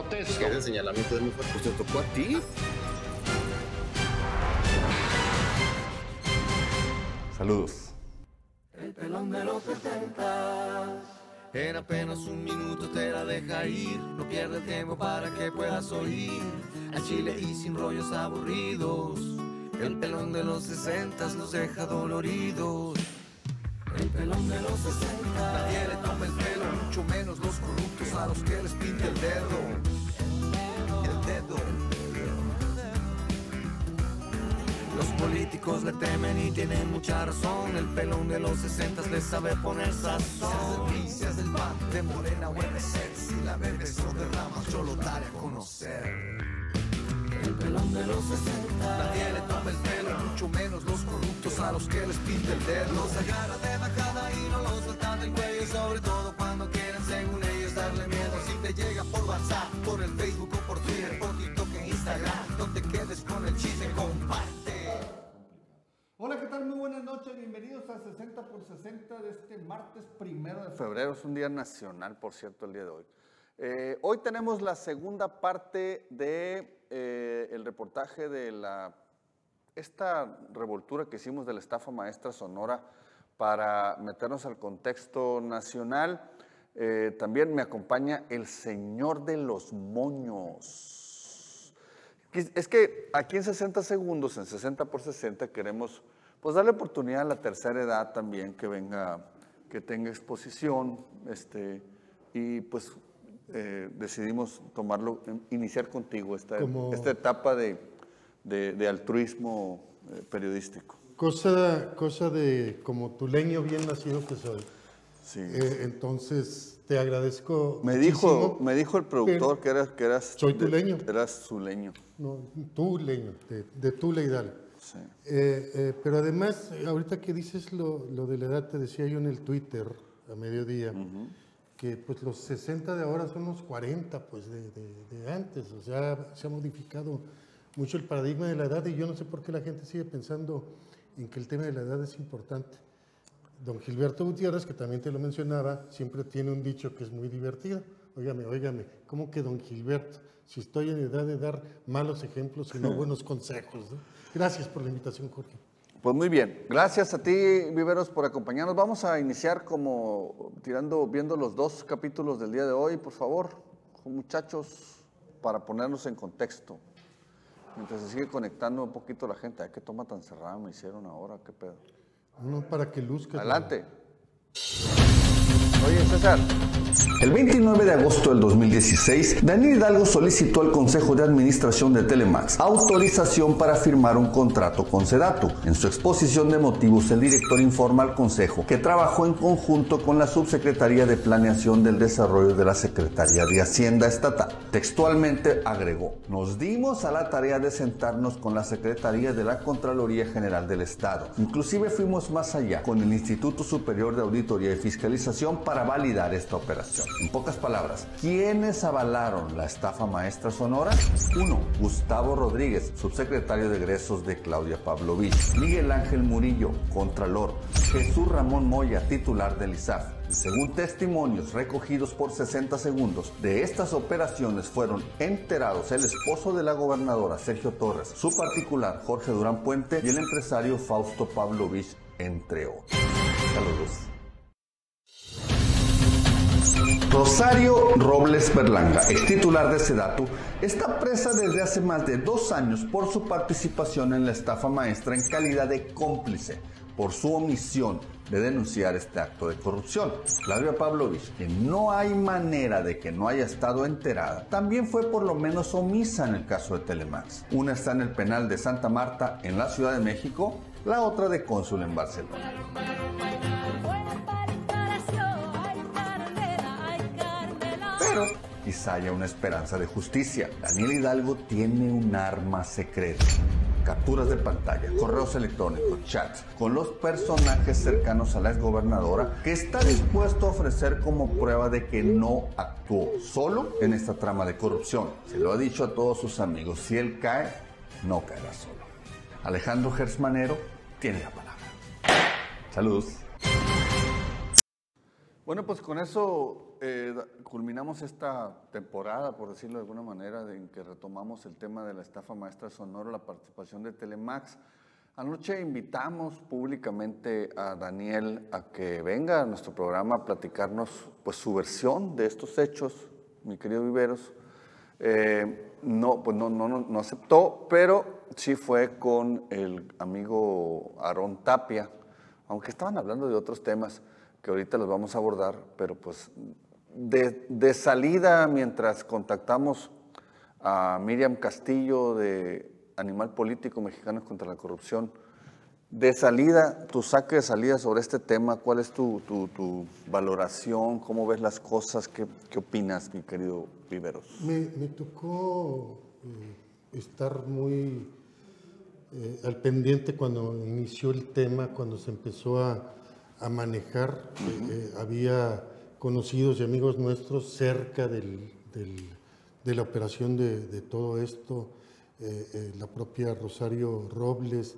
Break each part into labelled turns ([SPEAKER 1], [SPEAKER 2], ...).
[SPEAKER 1] Protesto.
[SPEAKER 2] Ese señalamiento de mi fuerte, pues te tocó a ti. Saludos.
[SPEAKER 3] El pelón de los 70 En apenas un minuto te la deja ir. No pierde tiempo para que puedas oír. A Chile y sin rollos aburridos. El pelón de los 60 los deja doloridos. El pelón de los 60 Nadie le toma el pelo, mucho menos los corruptos a los que les pinte el dedo. El dedo. Los políticos le temen y tienen mucha razón. El pelón de los 60 les sabe poner sazón. Seas del PAN, de Morena o. Si la bebes o derramas, yo lo daré a conocer. El pelón de los 60 Nadie le toma el pelo, mucho menos los corruptos a los que les pinta el dedo. Los agarra de bajada y no los sueltan del cuello. Sobre todo cuando quieren, según ellos, darle miedo. Si te llega por WhatsApp, por el Facebook o por Twitter, por TikTok e Instagram, no te quedes con el chisme, comparte.
[SPEAKER 4] Hola, ¿qué tal? Muy buenas noches. Bienvenidos a 60 por 60 de este martes primero de febrero. Es un día nacional, por cierto, el día de hoy. Eh, hoy tenemos la segunda parte de eh, reportaje de la esta revoltura que hicimos de la estafa maestra sonora para meternos al contexto nacional. Eh, también me acompaña el señor de los moños. Es que aquí en 60 segundos, en 60 por 60, queremos pues darle oportunidad a la tercera edad también que venga, que tenga exposición, este, y pues eh, decidimos tomarlo, iniciar contigo esta,
[SPEAKER 5] Como-
[SPEAKER 4] esta etapa de, de- de altruismo eh, periodístico.
[SPEAKER 5] Cosa, cosa de como tu leño bien nacido que soy.
[SPEAKER 4] Sí.
[SPEAKER 5] Eh, entonces, te agradezco.
[SPEAKER 4] me, dijo, me dijo el productor que eras, que eras...
[SPEAKER 5] Soy tu
[SPEAKER 4] de-. Eras su leño.
[SPEAKER 5] No, tu leño, de, de tu leidal.
[SPEAKER 4] Sí.
[SPEAKER 5] Eh, eh, pero además, ahorita que dices lo, lo de la edad, te decía yo en el Twitter a mediodía, que pues los 60 de ahora son los 40 pues de, de- de antes, o sea, se ha modificado mucho el paradigma de la edad y yo no sé por qué la gente sigue pensando en que el tema de la edad es importante. Don Gilberto Gutiérrez, que también te lo mencionaba, siempre tiene un dicho que es muy divertido. Óigame, óigame, ¿cómo que don Gilberto? Si estoy en edad de dar malos ejemplos y no buenos consejos. ¿no? Gracias por la invitación, Jorge.
[SPEAKER 4] Pues muy bien, gracias a ti, Viveros, por acompañarnos. Vamos a iniciar como tirando, viendo los dos capítulos del día de hoy, por favor, muchachos, para ponernos en contexto. Mientras se sigue conectando un poquito la gente, qué toma tan cerrada me hicieron ahora, qué pedo.
[SPEAKER 5] No para que luzca.
[SPEAKER 4] Adelante. Oye, César,
[SPEAKER 6] El 29 de agosto del 2016, Daniel Hidalgo solicitó al Consejo de Administración de Telemax autorización para firmar un contrato con Sedatu. En su exposición de motivos, el director informa al Consejo que trabajó en conjunto con la Subsecretaría de Planeación del Desarrollo de la Secretaría de Hacienda Estatal. Textualmente agregó, nos dimos a la tarea de sentarnos con la Secretaría de la Contraloría General del Estado. Inclusive fuimos más allá con el Instituto Superior de Auditoría y Fiscalización para validar esta operación. En pocas palabras, ¿quiénes avalaron la estafa maestra sonora? 1. Gustavo Rodríguez, subsecretario de egresos de Claudia Pavlovich. Miguel Ángel Murillo, contralor. Jesús Ramón Moya, titular del ISAF. Según testimonios recogidos por 60 segundos, de estas operaciones fueron enterados el esposo de la gobernadora Sergio Torres, su particular Jorge Durán Puente y el empresario Fausto Pavlovich, entre otros. Saludos. Rosario Robles Berlanga, ex titular de Sedatu, está presa desde hace más de dos años por su participación en la estafa maestra en calidad de cómplice por su omisión de denunciar este acto de corrupción. Claudia Pavlovich, que no hay manera de que no haya estado enterada, también fue por lo menos omisa en el caso de Telemax. Una está en el penal de Santa Marta, en la Ciudad de México, la otra de cónsul en Barcelona. Pero quizá haya una esperanza de justicia. Daniel Hidalgo tiene un arma secreta. Capturas de pantalla, correos electrónicos, chats con los personajes cercanos a la exgobernadora que está dispuesto a ofrecer como prueba de que no actuó solo en esta trama de corrupción. Se lo ha dicho a todos sus amigos, si él cae, no caerá solo. Alejandro Gersmanero tiene la palabra. Saludos.
[SPEAKER 4] Bueno, pues con eso
[SPEAKER 6] eh, culminamos esta temporada, por decirlo de alguna manera, en que retomamos el tema de la estafa maestra sonoro, la participación de Telemax. Anoche invitamos públicamente a Daniel a que venga a nuestro programa a platicarnos pues, su versión de estos hechos, mi querido Viveros. Eh, no, pues no, no, no aceptó, pero sí fue con el amigo Aarón Tapia, aunque estaban hablando de otros temas que ahorita los vamos a abordar, pero pues de, de salida, mientras contactamos a Miriam Castillo de Animal Político Mexicanos contra la Corrupción, de salida, tu saque de salida sobre este tema, ¿cuál es tu, tu- tu valoración? ¿Cómo ves las cosas? ¿Qué, qué opinas, mi querido Viveros?
[SPEAKER 5] Me, me tocó eh, estar muy eh, al pendiente cuando inició el tema, cuando se empezó a, a manejar. Eh, había conocidos y amigos nuestros cerca del- del- de la operación de, de todo esto. Eh, eh, la propia Rosario Robles,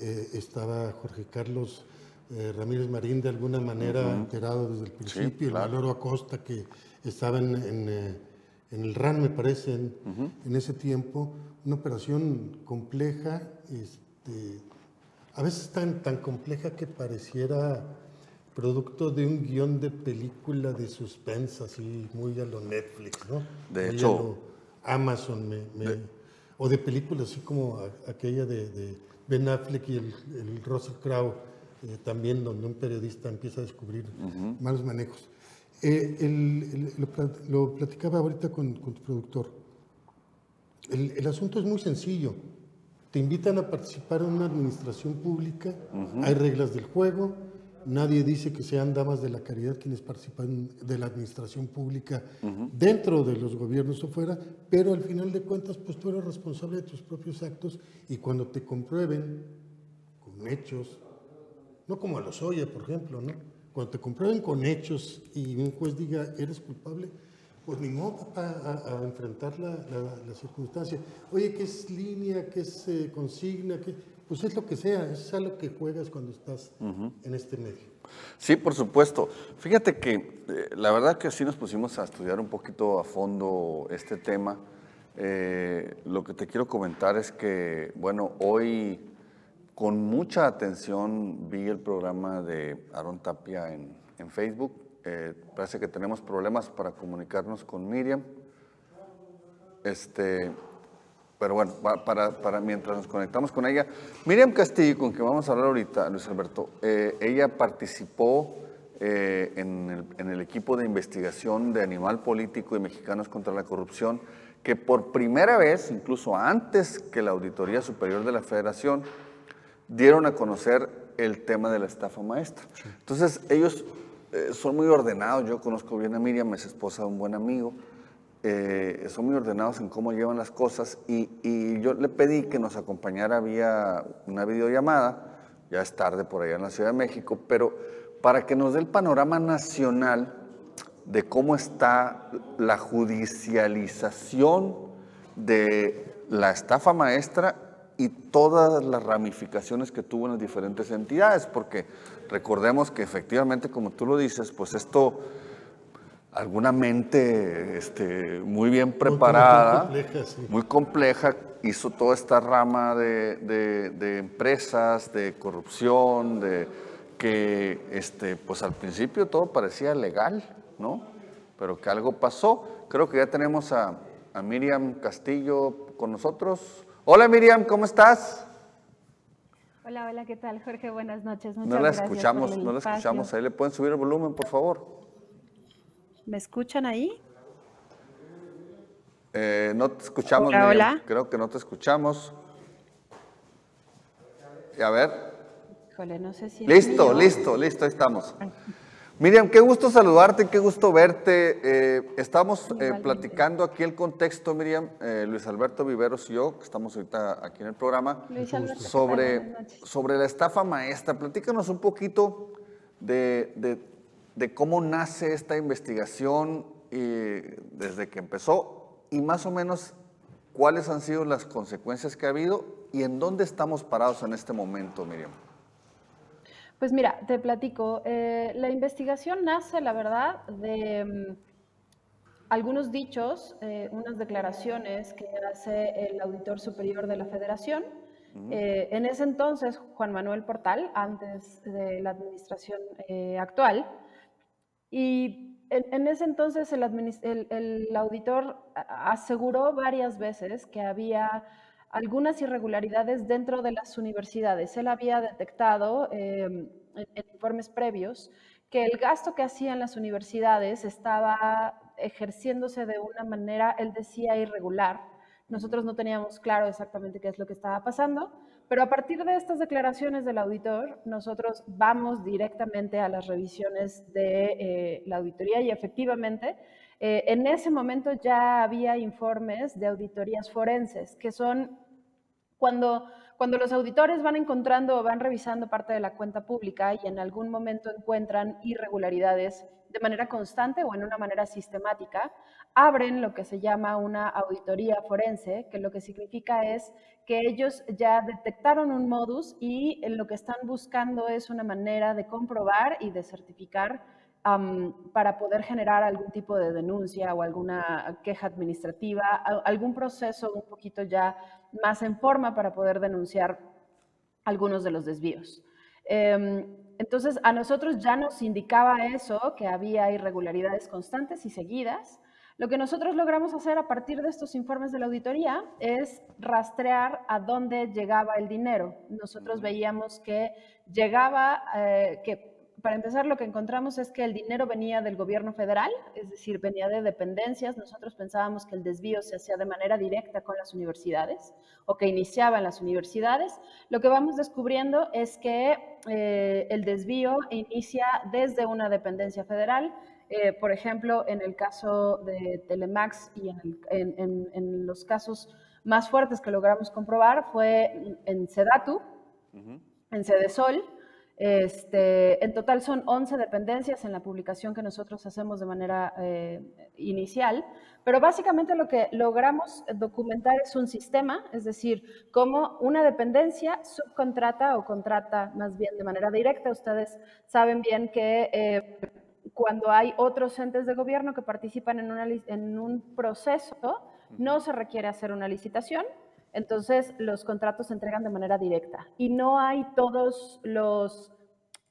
[SPEAKER 5] eh, estaba Jorge Carlos Ramírez Marín de alguna manera enterado desde el principio,
[SPEAKER 6] claro.
[SPEAKER 5] el Loro Acosta que estaba en, en, en el RAN, me parece, en, en ese tiempo, una operación compleja, este, a veces tan, tan compleja que pareciera producto de un guion de película de suspense, así muy a lo Netflix, ¿no?
[SPEAKER 6] De
[SPEAKER 5] Muy a
[SPEAKER 6] hecho-
[SPEAKER 5] lo Amazon, me- me- o de películas así como a- aquella de, de Ben Affleck y el, el Russell Crowe, eh, también donde un periodista empieza a descubrir malos manejos. Eh, el- el- lo, lo platicaba ahorita con, con tu productor. El, el asunto es muy sencillo. Te invitan a participar en una administración pública, hay reglas del juego, nadie dice que sean damas de la caridad quienes participan de la administración pública dentro de los gobiernos o fuera, pero al final de cuentas, pues tú eres responsable de tus propios actos y cuando te comprueben con hechos, no como a los Oya, por ejemplo, ¿no? Cuando te comprueben con hechos y un juez diga, eres culpable, pues ni modo a, a enfrentar la, la- la circunstancia. Oye, ¿qué es línea? ¿Qué es eh, consigna? ¿Qué? Pues es lo que sea, es a lo que juegas cuando estás en este medio.
[SPEAKER 6] Sí, por supuesto. Fíjate que eh, la verdad que sí nos pusimos a estudiar un poquito a fondo este tema. Eh, lo que te quiero comentar es que, bueno, hoy con mucha atención vi el programa de Aaron Tapia en, en Facebook. Eh, parece que tenemos problemas para comunicarnos con Miriam. Este, pero bueno, pa- para, para mientras nos conectamos con ella, Miriam Castillo, con quien vamos a hablar ahorita, Luis Alberto, eh, ella participó eh, en, el, en el equipo de investigación de Animal Político y Mexicanos contra la Corrupción, que por primera vez, incluso antes que la Auditoría Superior de la Federación, dieron a conocer el tema de la estafa maestra. Entonces, ellos eh, son muy ordenados. Yo conozco bien a Miriam, es esposa de un buen amigo. Eh, son muy ordenados en cómo llevan las cosas y, y yo le pedí que nos acompañara vía una videollamada, ya es tarde por allá en la Ciudad de México, pero para que nos dé el panorama nacional de cómo está la judicialización de la estafa maestra y todas las ramificaciones que tuvo en las diferentes entidades, porque recordemos que efectivamente, como tú lo dices, pues esto, alguna mente este, muy bien preparada,
[SPEAKER 5] compleja, sí.
[SPEAKER 6] muy compleja, hizo toda esta rama de, de- de empresas, de corrupción, de que este, pues al principio todo parecía legal, ¿no? Pero que algo pasó. Creo que ya tenemos a, a Miriam Castillo con nosotros. Hola Miriam, ¿cómo estás?
[SPEAKER 7] Hola, hola, ¿qué tal, Jorge? Buenas noches. Muchas
[SPEAKER 6] No la
[SPEAKER 7] gracias
[SPEAKER 6] escuchamos,
[SPEAKER 7] por el
[SPEAKER 6] no la
[SPEAKER 7] espacio.
[SPEAKER 6] escuchamos. Ahí le pueden subir el volumen, por favor.
[SPEAKER 7] ¿Me escuchan ahí?
[SPEAKER 6] Eh, no te escuchamos.
[SPEAKER 7] Hola.
[SPEAKER 6] Creo que no te escuchamos. Y a ver.
[SPEAKER 7] Híjole, no sé si...
[SPEAKER 6] Listo, listo, listo, ahí estamos. Miriam, qué gusto saludarte, qué gusto verte. Eh, estamos eh, platicando aquí el contexto, Miriam, eh, Luis Alberto Viveros y yo, que estamos ahorita aquí en el programa, sobre, sobre la estafa maestra. Platícanos un poquito de, de- de cómo nace esta investigación y desde que empezó y más o menos cuáles han sido las consecuencias que ha habido y en dónde estamos parados en este momento, Miriam.
[SPEAKER 7] Pues mira, te platico. Eh, la investigación nace, la verdad, de mm, algunos dichos, eh, unas declaraciones que hace el auditor superior de la federación. Eh, en ese entonces, Juan Manuel Portal, antes de la administración actual, y en, ese entonces el, auditor aseguró varias veces que había algunas irregularidades dentro de las universidades. Él había detectado em, en, informes previos que el gasto que hacían las universidades estaba ejerciéndose de una manera, él decía, irregular. Nosotros no teníamos claro exactamente qué es lo que estaba pasando, pero a partir de estas declaraciones del auditor, nosotros vamos directamente a las revisiones de eh, la auditoría y efectivamente eh, en ese momento ya había informes de auditorías forenses, que son cuando, cuando los auditores van encontrando o van revisando parte de la cuenta pública y en algún momento encuentran irregularidades de manera constante o en una manera sistemática, abren lo que se llama una auditoría forense, que lo que significa es que ellos ya detectaron un modus y lo que están buscando es una manera de comprobar y de certificar para poder generar algún tipo de denuncia o alguna queja administrativa, algún proceso un poquito ya más en forma para poder denunciar algunos de los desvíos. Em, entonces, a nosotros ya nos indicaba eso, que había irregularidades constantes y seguidas. Lo que nosotros logramos hacer a partir de estos informes de la auditoría es rastrear a dónde llegaba el dinero. Nosotros veíamos que llegaba, eh, que para empezar, lo que encontramos es que el dinero venía del gobierno federal, es decir, venía de dependencias. Nosotros pensábamos que el desvío se hacía de manera directa con las universidades o que iniciaba en las universidades. Lo que vamos descubriendo es que eh, el desvío inicia desde una dependencia federal. Eh, por ejemplo, en el caso de Telemax y en, los casos más fuertes que logramos comprobar fue en Sedatu, en Sedesol, este, en total son 11 dependencias en la publicación que nosotros hacemos de manera eh, inicial, pero básicamente lo que logramos documentar es un sistema, es decir, cómo una dependencia subcontrata o contrata más bien de manera directa. Ustedes saben bien que eh, cuando hay otros entes de gobierno que participan en, en un proceso, no se requiere hacer una licitación, entonces, los contratos se entregan de manera directa y no hay todos los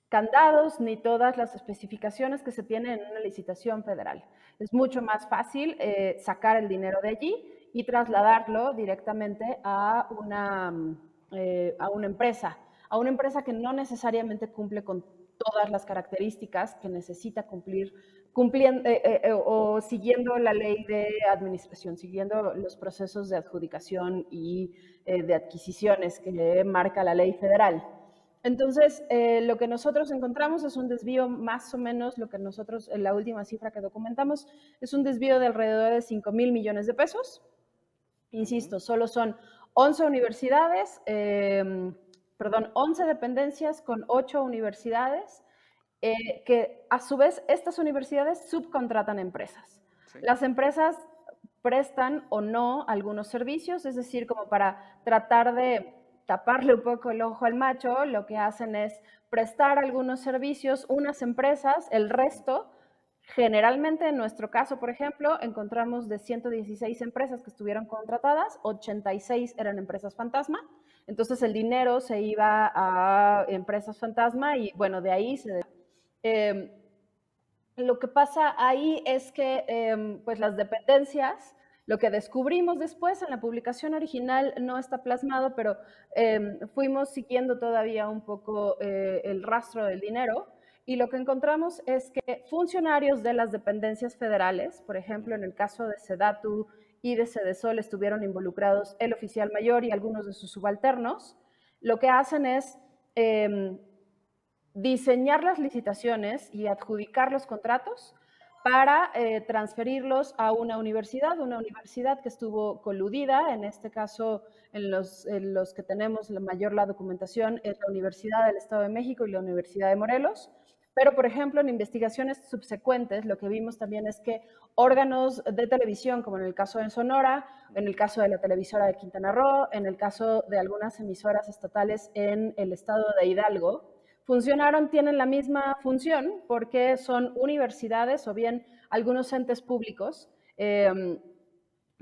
[SPEAKER 7] candados ni todas las especificaciones que se tienen en una licitación federal. Es mucho más fácil eh, sacar el dinero de allí y trasladarlo directamente a una, eh, a una empresa, a una empresa que no necesariamente cumple con todas las características que necesita cumplir cumpliendo eh, eh, eh, o siguiendo la ley de administración, siguiendo los procesos de adjudicación y de adquisiciones que le marca la ley federal. Entonces, lo que nosotros encontramos es un desvío más o menos, lo que nosotros, en la última cifra que documentamos, es un desvío de alrededor de 5 mil millones de pesos. Insisto, solo son 11 universidades, perdón, 11 dependencias con 8 universidades eh, que a su vez estas universidades subcontratan empresas. Las empresas prestan o no algunos servicios, es decir, como para tratar de taparle un poco el ojo al macho, lo que hacen es prestar algunos servicios unas empresas, el resto, generalmente en nuestro caso, por ejemplo, encontramos de 116 empresas que estuvieron contratadas, 86 eran empresas fantasma, entonces el dinero se iba a empresas fantasma y bueno, de ahí se Em, lo que pasa ahí es que em, pues las dependencias, lo que descubrimos después en la publicación original no está plasmado, pero em, fuimos siguiendo todavía un poco eh, el rastro del dinero y lo que encontramos es que funcionarios de las dependencias federales, por ejemplo, en el caso de Sedatu y de Sedesol, estuvieron involucrados el oficial mayor y algunos de sus subalternos, lo que hacen es diseñar las licitaciones y adjudicar los contratos para eh, transferirlos a una universidad, una universidad que estuvo coludida, en este caso en los, que tenemos la mayor la documentación es la Universidad del Estado de México y la Universidad de Morelos, pero por ejemplo en investigaciones subsecuentes lo que vimos también es que órganos de televisión, como en el caso de Sonora, en el caso de la televisora de Quintana Roo, en el caso de algunas emisoras estatales en el estado de Hidalgo, funcionaron tienen la misma función porque son universidades o bien algunos entes públicos. Em,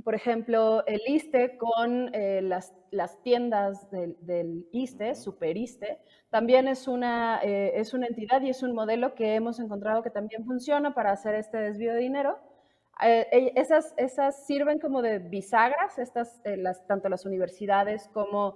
[SPEAKER 7] por ejemplo, el ISTE con eh, las, las, tiendas del, del, ISTE, Super ISTE, también es una, eh, es una entidad y es un modelo que hemos encontrado que también funciona para hacer este desvío de dinero. Eh, esas, esas sirven como de bisagras, estas, las, tanto las universidades como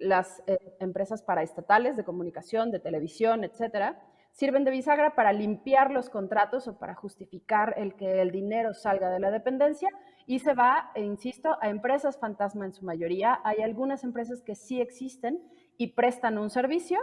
[SPEAKER 7] las empresas paraestatales de comunicación, de televisión, etcétera sirven de bisagra para limpiar los contratos o para justificar el que el dinero salga de la dependencia y se va, e insisto, a empresas fantasma en su mayoría. Hay algunas empresas que sí existen y prestan un servicio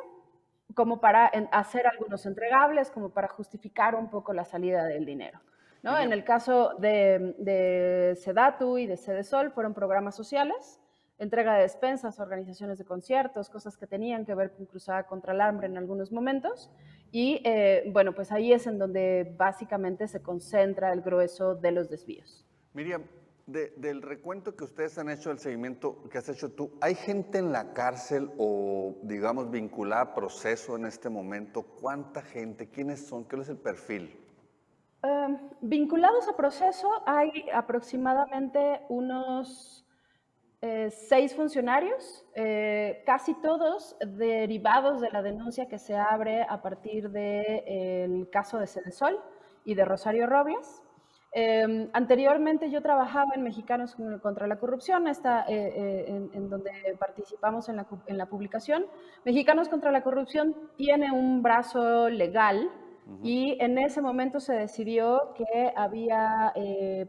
[SPEAKER 7] como para hacer algunos entregables, como para justificar un poco la salida del dinero. ¿no? En el caso de, de Sedatu y de Sedesol fueron programas sociales entrega de despensas, organizaciones de conciertos, cosas que tenían que ver con Cruzada contra el Hambre en algunos momentos. Y eh, bueno, pues ahí es en donde básicamente se concentra el grueso de los desvíos.
[SPEAKER 6] Miriam, del recuento que ustedes han hecho, el seguimiento que has hecho tú, ¿hay gente en la cárcel o, digamos, vinculada a proceso en este momento? ¿Cuánta gente? ¿Quiénes son? ¿Qué es el perfil?
[SPEAKER 7] Em, vinculados a proceso hay aproximadamente unos eh, seis funcionarios, eh, casi todos derivados de la denuncia que se abre a partir del caso de Cedesol y de Rosario Robles. Em, anteriormente yo trabajaba en Mexicanos contra la Corrupción, esta, eh, en, donde participamos en la, en la, publicación. Mexicanos contra la Corrupción tiene un brazo legal y en ese momento se decidió que había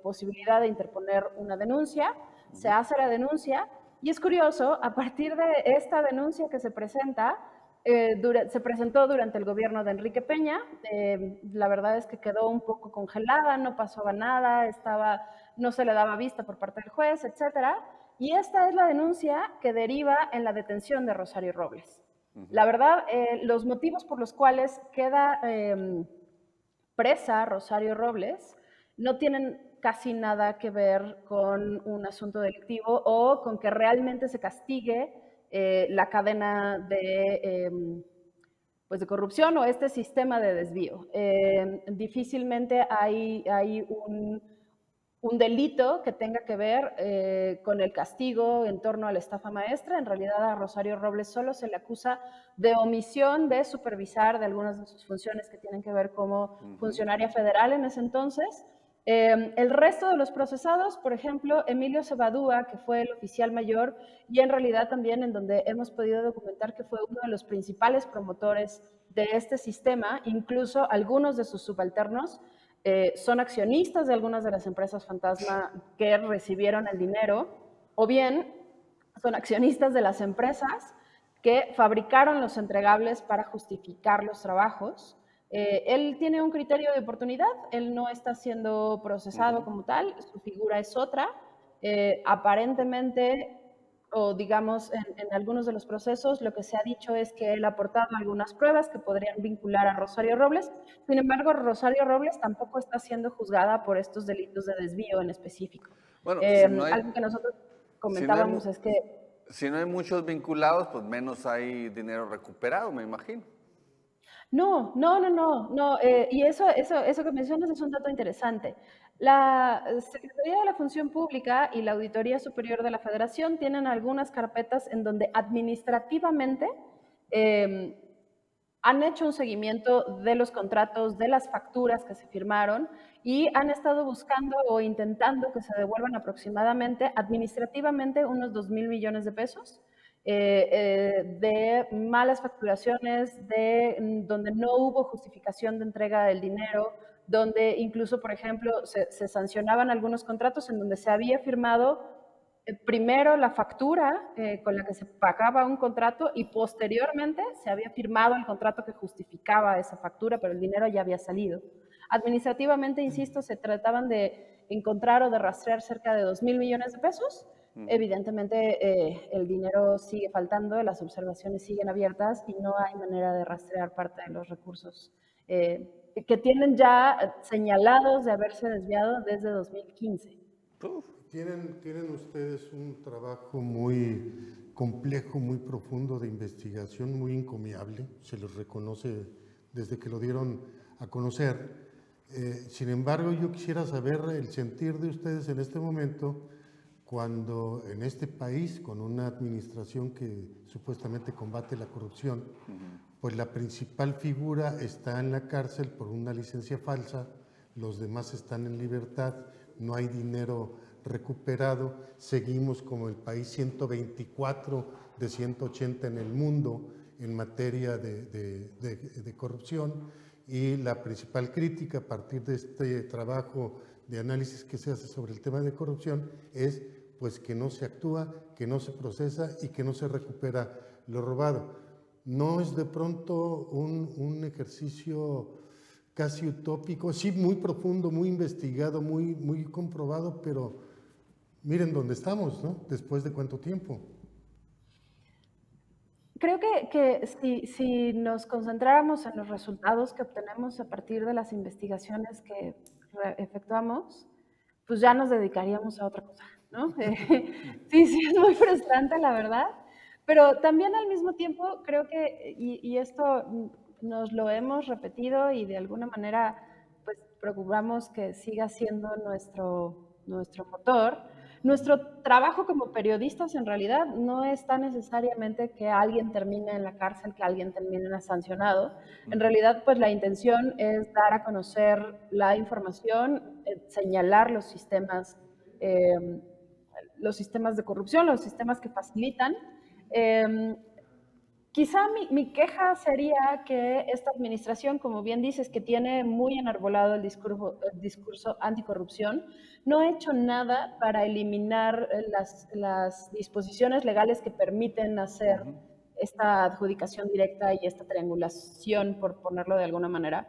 [SPEAKER 7] posibilidad de interponer una denuncia se hace la denuncia y es curioso, a partir de esta denuncia que se presenta, eh, se presentó durante el gobierno de Enrique Peña, eh, la verdad es que quedó un poco congelada, no pasaba nada, estaba, no se le daba vista por parte del juez, etc. Y esta es la denuncia que deriva en la detención de Rosario Robles. La verdad, eh, los motivos por los cuales queda em, presa Rosario Robles no tienen casi nada que ver con un asunto delictivo o con que realmente se castigue eh, la cadena de, em, pues de corrupción o este sistema de desvío. Em, difícilmente hay, hay un, un, delito que tenga que ver eh, con el castigo en torno a la estafa maestra. En realidad a Rosario Robles solo se le acusa de omisión de supervisar de algunas de sus funciones que tienen que ver como funcionaria federal en ese entonces. Em, el resto de los procesados, por ejemplo, Emilio Cebadúa, que fue el oficial mayor, y en realidad también en donde hemos podido documentar que fue uno de los principales promotores de este sistema, incluso algunos de sus subalternos eh, son accionistas de algunas de las empresas fantasma que recibieron el dinero, o bien son accionistas de las empresas que fabricaron los entregables para justificar los trabajos eh, él tiene un criterio de oportunidad, él no está siendo procesado como tal, su figura es otra. Eh, aparentemente, o digamos, en, algunos de los procesos, lo que se ha dicho es que él ha aportado algunas pruebas que podrían vincular a Rosario Robles. Sin embargo, Rosario Robles tampoco está siendo juzgada por estos delitos de desvío en específico. Bueno, eh, algo que nosotros comentábamos es que...
[SPEAKER 6] Si no hay muchos vinculados, pues menos hay dinero recuperado, me imagino.
[SPEAKER 7] No, no, no, no, no. Eh, y eso, eso, eso que mencionas es un dato interesante. La Secretaría de la Función Pública y la Auditoría Superior de la Federación tienen algunas carpetas en donde administrativamente em, han hecho un seguimiento de los contratos, de las facturas que se firmaron y han estado buscando o intentando que se devuelvan aproximadamente administrativamente unos 2 mil millones de pesos eh, eh, de malas facturaciones, de mm, donde no hubo justificación de entrega del dinero, donde incluso, por ejemplo, se, sancionaban algunos contratos en donde se había firmado eh, primero la factura con la que se pagaba un contrato y posteriormente se había firmado el contrato que justificaba esa factura, pero el dinero ya había salido. Administrativamente, insisto, se trataban de encontrar o de rastrear cerca de 2 mil millones de pesos Evidentemente eh, el dinero sigue faltando, las observaciones siguen abiertas y no hay manera de rastrear parte de los recursos eh, que tienen ya señalados de haberse desviado desde 2015.
[SPEAKER 5] tienen, tienen ustedes un trabajo muy complejo, muy profundo de investigación, muy encomiable, se les reconoce desde que lo dieron a conocer. Eh, sin embargo, yo quisiera saber el sentir de ustedes en este momento cuando en este país, con una administración que supuestamente combate la corrupción, pues la principal figura está en la cárcel por una licencia falsa, los demás están en libertad, no hay dinero recuperado, seguimos como el país 124 de 180 en el mundo en materia de, de corrupción y la principal crítica a partir de este trabajo de análisis que se hace sobre el tema de corrupción es pues que no se actúa, que no se procesa y que no se recupera lo robado. No es de pronto un, un ejercicio casi utópico, sí muy profundo, muy investigado, muy, muy comprobado, pero miren dónde estamos, ¿no? Después de cuánto tiempo.
[SPEAKER 7] Creo que, que si, si, nos concentráramos en los resultados que obtenemos a partir de las investigaciones que efectuamos, pues ya nos dedicaríamos a otra cosa, ¿no? sí, sí, es muy frustrante, la verdad, pero también al mismo tiempo creo que, y, y esto nos lo hemos repetido y de alguna manera, pues procuramos que siga siendo nuestro, nuestro motor, nuestro trabajo como periodistas en realidad no está necesariamente que alguien termine en la cárcel, que alguien termine sancionado. En realidad, pues la intención es dar a conocer la información, eh, señalar los sistemas, eh, los sistemas de corrupción, los sistemas que facilitan. Eh, Quizá mi, queja sería que esta administración, como bien dices, que tiene muy enarbolado el discurso, el discurso anticorrupción, no ha hecho nada para eliminar las, las disposiciones legales que permiten hacer esta adjudicación directa y esta triangulación, por ponerlo de alguna manera,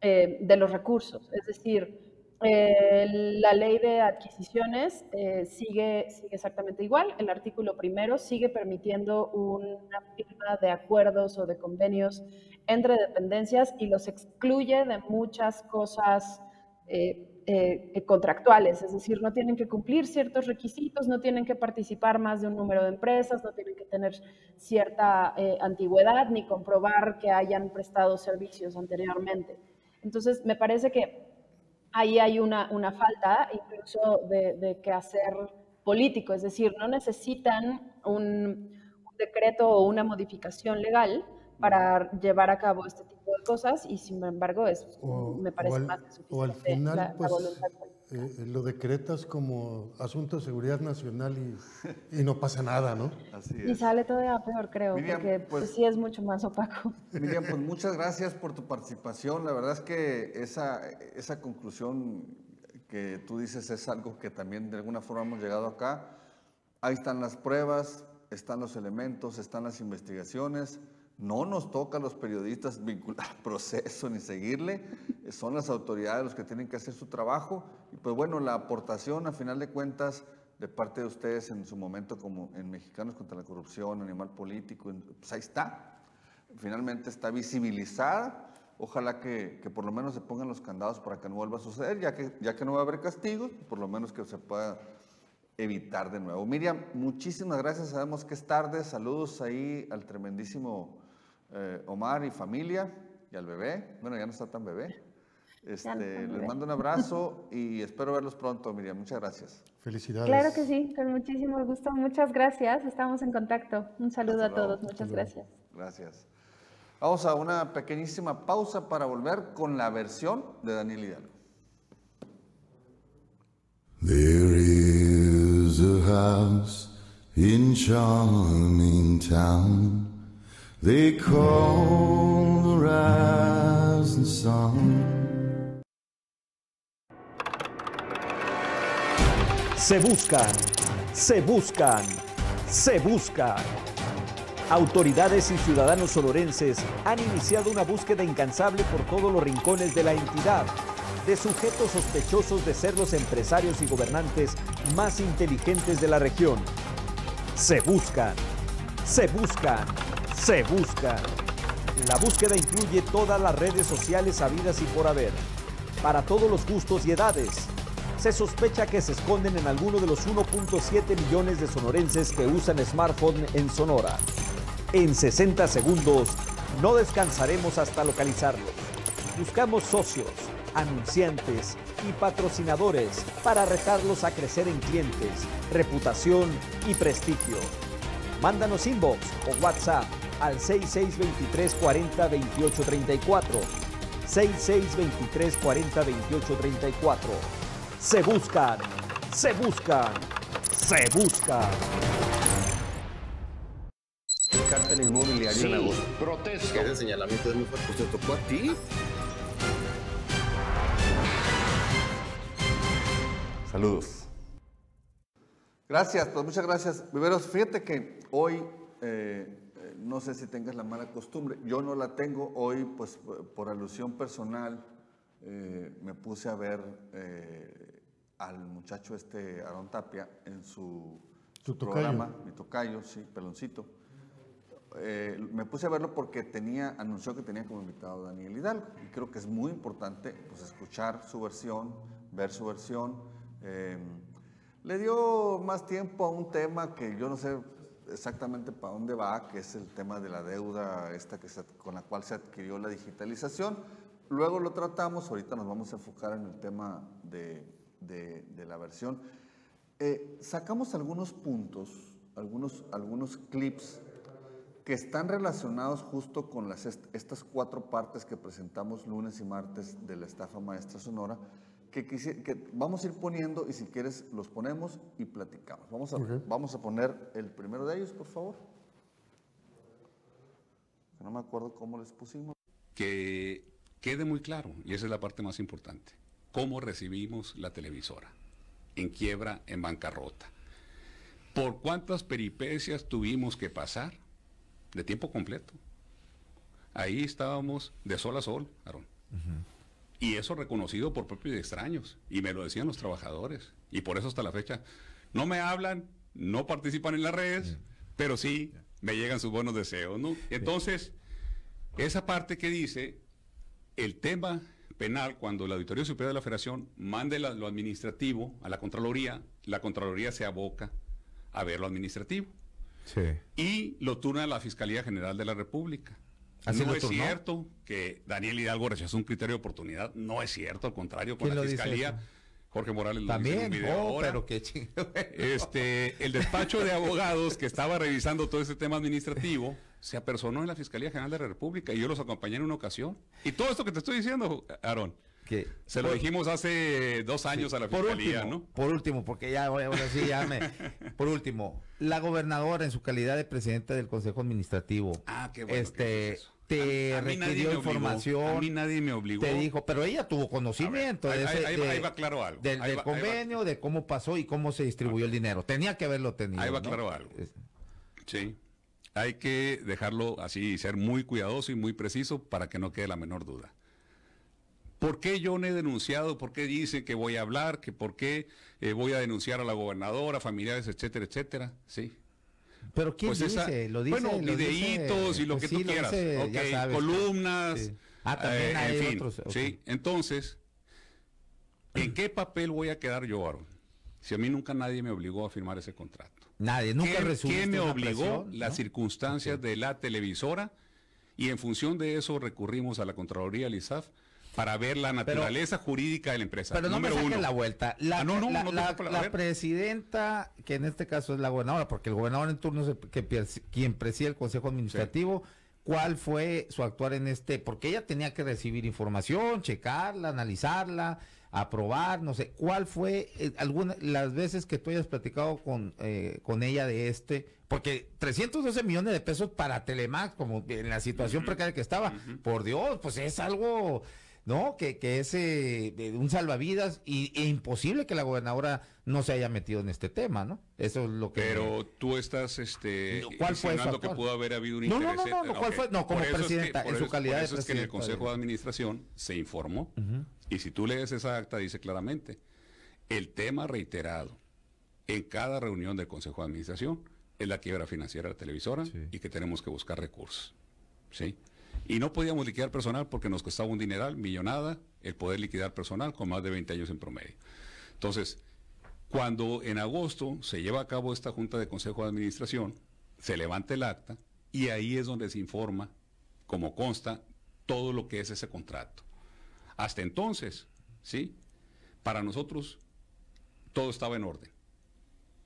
[SPEAKER 7] eh, de los recursos. Es decir, eh, la ley de adquisiciones eh, sigue, sigue exactamente igual. El artículo primero sigue permitiendo una firma de acuerdos o de convenios entre dependencias y los excluye de muchas cosas eh, contractuales. Es decir, no tienen que cumplir ciertos requisitos, no tienen que participar más de un número de empresas, no tienen que tener cierta antigüedad ni comprobar que hayan prestado servicios anteriormente. Entonces, me parece que ahí hay una, una falta incluso de, de quehacer político, es decir, no necesitan un, decreto o una modificación legal para llevar a cabo este tipo de cosas y sin embargo es, me parece más que suficiente
[SPEAKER 5] o al final, pues, eh, eh, lo decretas como asunto de seguridad nacional y, y, no pasa nada, ¿no?
[SPEAKER 7] Así es. Y sale todavía peor, creo, porque pues, pues, sí es mucho más opaco.
[SPEAKER 6] Miriam, pues muchas gracias por tu participación. La verdad es que esa, esa conclusión que tú dices es algo que también de alguna forma hemos llegado acá. Ahí están las pruebas, están los elementos, están las investigaciones. No nos toca a los periodistas vincular proceso ni seguirle, son las autoridades los que tienen que hacer su trabajo. Y pues bueno, la aportación a final de cuentas de parte de ustedes en su momento como en Mexicanos contra la Corrupción, Animal Político, pues ahí está. Finalmente está visibilizada. Ojalá que, que, por lo menos se pongan los candados para que no vuelva a suceder, ya que, ya que no va a haber castigos, por lo menos que se pueda evitar de nuevo. Miriam, muchísimas gracias. Sabemos que es tarde. Saludos ahí al tremendísimo eh, Omar y familia y al bebé. Bueno, ya no está tan bebé. Este, les mando un abrazo y espero verlos pronto, Miriam. Muchas gracias.
[SPEAKER 5] Felicidades.
[SPEAKER 7] Claro que sí, con muchísimo gusto. Muchas gracias. Estamos en contacto. Un saludo a todos. Muchas gracias.
[SPEAKER 6] Gracias. Vamos a una pequeñísima pausa para volver con la versión de Daniel Hidalgo. There is a house in charming town.
[SPEAKER 8] Se buscan, se buscan, se buscan. Autoridades y ciudadanos sonorenses han iniciado una búsqueda incansable por todos los rincones de la entidad de sujetos sospechosos de ser los empresarios y gobernantes más inteligentes de la región. Se buscan, se buscan se busca. La búsqueda incluye todas las redes sociales habidas y por haber, para todos los gustos y edades. se sospecha que se esconden en alguno de los 1.7 millones de sonorenses que usan smartphone en Sonora. En 60 segundos, no descansaremos hasta localizarlos. Buscamos socios, anunciantes y patrocinadores para retarlos a crecer en clientes, reputación y prestigio. Mándanos inbox o WhatsApp al 6623 40 28 34. 6623 40 28 34. Se buscan, se buscan, se buscan.
[SPEAKER 2] El cártel inmobiliario en agosto.
[SPEAKER 9] Protesto.
[SPEAKER 2] Que ese señalamiento es muy fuerte. Pues te tocó a ti. Saludos.
[SPEAKER 6] Gracias, pues muchas gracias. Viveros, fíjate que hoy, eh, no sé si tengas la mala costumbre, yo no la tengo. Hoy, pues por- alusión personal, eh, me puse a ver eh, al muchacho este, Aaron Tapia, en su, programa, mi tocayo, sí, peloncito. Eh, me puse a verlo porque tenía, anunció que tenía como invitado a Daniel Hidalgo. Y creo que es muy importante pues, escuchar su versión, ver su versión. Eh, le dio más tiempo a un tema que yo no sé exactamente para dónde va, que es el tema de la deuda esta que se- con la cual se adquirió la digitalización. Luego lo tratamos, ahorita nos vamos a enfocar en el tema de, de- de la versión. Eh, sacamos algunos puntos, algunos, algunos clips que están relacionados justo con las, est- estas cuatro partes que presentamos lunes y martes de la estafa maestra sonora, que, vamos a ir poniendo y si quieres los ponemos y platicamos. Vamos a, vamos a poner el primero de ellos, por favor. No me acuerdo cómo les pusimos.
[SPEAKER 10] que quede muy claro, y esa es la parte más importante, cómo recibimos la televisora, en quiebra, en bancarrota. ¿Por cuántas peripecias tuvimos que pasar de tiempo completo? Ahí estábamos de sol a sol, Aarón. Y eso reconocido por propios y extraños. Y me lo decían los trabajadores. Y por eso hasta la fecha no me hablan, no participan en las redes, pero sí me llegan sus buenos deseos, ¿no? Entonces, esa parte que dice el tema penal, cuando la Auditoría Superior de la Federación mande la- lo administrativo a la Contraloría, la Contraloría se aboca a ver lo administrativo
[SPEAKER 9] Sí.
[SPEAKER 10] y lo turna a la Fiscalía General de la República.
[SPEAKER 9] ¿Así
[SPEAKER 10] no es cierto que Daniel Hidalgo rechazó un criterio de oportunidad, no es cierto, al contrario, con
[SPEAKER 9] ¿Quién
[SPEAKER 10] la Fiscalía? Jorge Morales lo dice en un
[SPEAKER 9] También,
[SPEAKER 10] video
[SPEAKER 9] oh,
[SPEAKER 10] ahora.
[SPEAKER 9] pero qué chingado.
[SPEAKER 10] Este, el despacho de abogados que estaba revisando todo ese tema administrativo se apersonó en la Fiscalía General de la República y yo los acompañé en una ocasión. Y todo esto que te estoy diciendo, Aarón,
[SPEAKER 9] Que-
[SPEAKER 10] se lo dijimos hace dos años a la
[SPEAKER 9] Por
[SPEAKER 10] Fiscalía,
[SPEAKER 9] último,
[SPEAKER 10] ¿no?
[SPEAKER 9] por último, porque ya ahora sí ya me. Por último, la gobernadora en su calidad de presidenta del Consejo Administrativo,
[SPEAKER 10] Ah, qué bueno. que
[SPEAKER 9] este,
[SPEAKER 10] eso.
[SPEAKER 9] Te
[SPEAKER 10] A-
[SPEAKER 9] requirió
[SPEAKER 10] obligó,
[SPEAKER 9] información,
[SPEAKER 10] A mí nadie me obligó.
[SPEAKER 9] te dijo, pero ella tuvo conocimiento de
[SPEAKER 10] ahí-
[SPEAKER 9] ese-
[SPEAKER 10] ahí va-
[SPEAKER 9] de-
[SPEAKER 10] ahí va claro algo.
[SPEAKER 9] del,
[SPEAKER 10] va-
[SPEAKER 9] convenio, de cómo pasó y cómo se distribuyó el dinero. Tenía que haberlo tenido.
[SPEAKER 10] Ahí va
[SPEAKER 9] ¿no?
[SPEAKER 10] claro algo. Sí. Hay que dejarlo así y ser muy cuidadoso y muy preciso para que no quede la menor duda. ¿Por qué yo no he denunciado? ¿Por qué dicen que voy a hablar? ¿Que ¿Por qué eh, voy a denunciar a la gobernadora, familiares, etcétera, etcétera? Sí.
[SPEAKER 9] Pero ¿quién
[SPEAKER 10] Pues
[SPEAKER 9] dice?
[SPEAKER 10] esa-
[SPEAKER 9] lo dice.
[SPEAKER 10] bueno,
[SPEAKER 9] lo
[SPEAKER 10] videitos
[SPEAKER 9] dice-
[SPEAKER 10] y lo
[SPEAKER 9] pues
[SPEAKER 10] que
[SPEAKER 9] sí,
[SPEAKER 10] tú quieras.
[SPEAKER 9] dice, sabes.
[SPEAKER 10] columnas.
[SPEAKER 9] Sí. Ah, también
[SPEAKER 10] eh,
[SPEAKER 9] hay
[SPEAKER 10] en fin,
[SPEAKER 9] otros, ok.
[SPEAKER 10] Sí, entonces, ¿en qué papel voy a quedar yo, Aaron? Si a mí nunca nadie me obligó a firmar ese contrato.
[SPEAKER 9] Nadie, nunca
[SPEAKER 10] ¿Qué,
[SPEAKER 9] recibiste
[SPEAKER 10] qué me obligó?
[SPEAKER 9] presión,
[SPEAKER 10] Las
[SPEAKER 9] ¿no?
[SPEAKER 10] circunstancias de la televisora y en función de eso recurrimos a la Contraloría, al ISAF, para ver la naturaleza jurídica de la empresa.
[SPEAKER 9] Pero no me
[SPEAKER 10] Número
[SPEAKER 9] saques
[SPEAKER 10] uno.
[SPEAKER 9] la vuelta. La,
[SPEAKER 10] Ah, no, no,
[SPEAKER 9] la-
[SPEAKER 10] no
[SPEAKER 9] la-
[SPEAKER 10] la-
[SPEAKER 9] presidenta, que en este caso es la gobernadora, porque el gobernador en turno es el que quien preside el Consejo Administrativo, ¿cuál fue su actuar en este? Porque ella tenía que recibir información, checarla, analizarla, aprobar, no sé. ¿Cuál fue eh, alguna, las veces que tú hayas platicado con, eh, con ella de este? Porque 312 millones de pesos para Telemax, como en la situación precaria que estaba, por Dios, pues es algo... ¿no? Que, que es eh, de un salvavidas y, e imposible que la gobernadora no se haya metido en este tema, ¿no? Eso es lo que...
[SPEAKER 10] Pero tú estás este,
[SPEAKER 9] No, ¿cuál fue
[SPEAKER 10] insinuando que pudo haber habido un
[SPEAKER 9] No, no,
[SPEAKER 10] interés.
[SPEAKER 9] no, no,
[SPEAKER 10] eh,
[SPEAKER 9] ¿cuál
[SPEAKER 10] ok.
[SPEAKER 9] fue? No, como
[SPEAKER 10] Por eso es que-
[SPEAKER 9] presidenta, en su
[SPEAKER 10] eso-
[SPEAKER 9] calidad
[SPEAKER 10] por
[SPEAKER 9] de
[SPEAKER 10] eso es que en el Consejo
[SPEAKER 9] de-
[SPEAKER 10] de Administración se informó. Y si tú lees esa acta, dice claramente, el tema reiterado en cada reunión del Consejo de Administración es la quiebra financiera de la televisora y que tenemos que buscar recursos. ¿Sí? Y no podíamos liquidar personal porque nos costaba un dineral, millonada, el poder liquidar personal con más de 20 años en promedio. Entonces, cuando en agosto se lleva a cabo esta junta de consejo de administración, se levanta el acta y ahí es donde se informa, como consta, todo lo que es ese contrato. Hasta entonces, ¿sí? Para nosotros todo estaba en orden.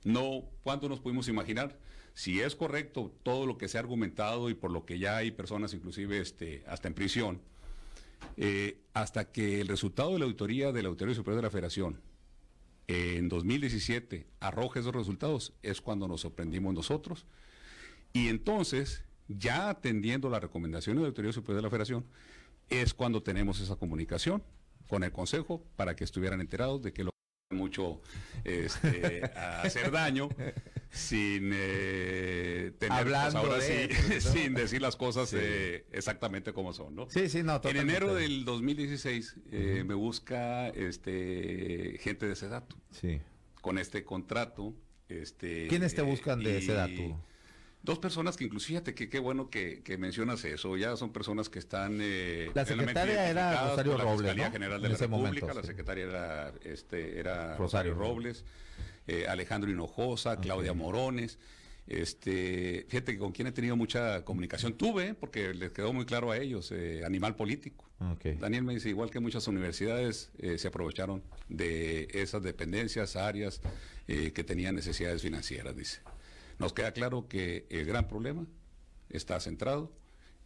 [SPEAKER 10] No, ¿cuánto nos pudimos imaginar? Si es correcto todo lo que se ha argumentado y por lo que ya hay personas inclusive este, hasta en prisión, eh, hasta que el resultado de la auditoría de la Auditoría Superior de la Federación en 2017 arroje esos resultados, es cuando nos sorprendimos nosotros. Y entonces, ya atendiendo las recomendaciones de la Auditoría Superior de la Federación, es cuando tenemos esa comunicación con el Consejo para que estuvieran enterados de que lo mucho este, hacer daño sin eh, tener pues,
[SPEAKER 9] Hablando
[SPEAKER 10] ahora
[SPEAKER 9] de,
[SPEAKER 10] sí,
[SPEAKER 9] porque, ¿no?
[SPEAKER 10] sin decir las cosas eh, exactamente como son, ¿no?
[SPEAKER 9] Sí, sí, no,
[SPEAKER 10] En enero del 2016 eh, me busca este gente de Sedato
[SPEAKER 9] Sí.
[SPEAKER 10] con este contrato. Este,
[SPEAKER 9] ¿Quiénes te buscan de Sedatu?
[SPEAKER 10] Dos personas que incluso, fíjate que qué bueno que, que mencionas eso, ya son personas que están... eh,
[SPEAKER 9] La secretaria era Rosario
[SPEAKER 10] la
[SPEAKER 9] Robles,
[SPEAKER 10] Fiscalía
[SPEAKER 9] ¿no?
[SPEAKER 10] General
[SPEAKER 9] En
[SPEAKER 10] de la República,
[SPEAKER 9] momento,
[SPEAKER 10] la secretaria era, este, era
[SPEAKER 9] Rosario
[SPEAKER 10] Rosario Robles, eh, Alejandro Hinojosa, Claudia Morones. Este, fíjate que con quien he tenido mucha comunicación tuve, porque les quedó muy claro a ellos, eh, animal político. Daniel me dice, igual que muchas universidades, eh, se aprovecharon de esas dependencias, áreas eh, que tenían necesidades financieras, dice. Nos queda claro que el gran problema está centrado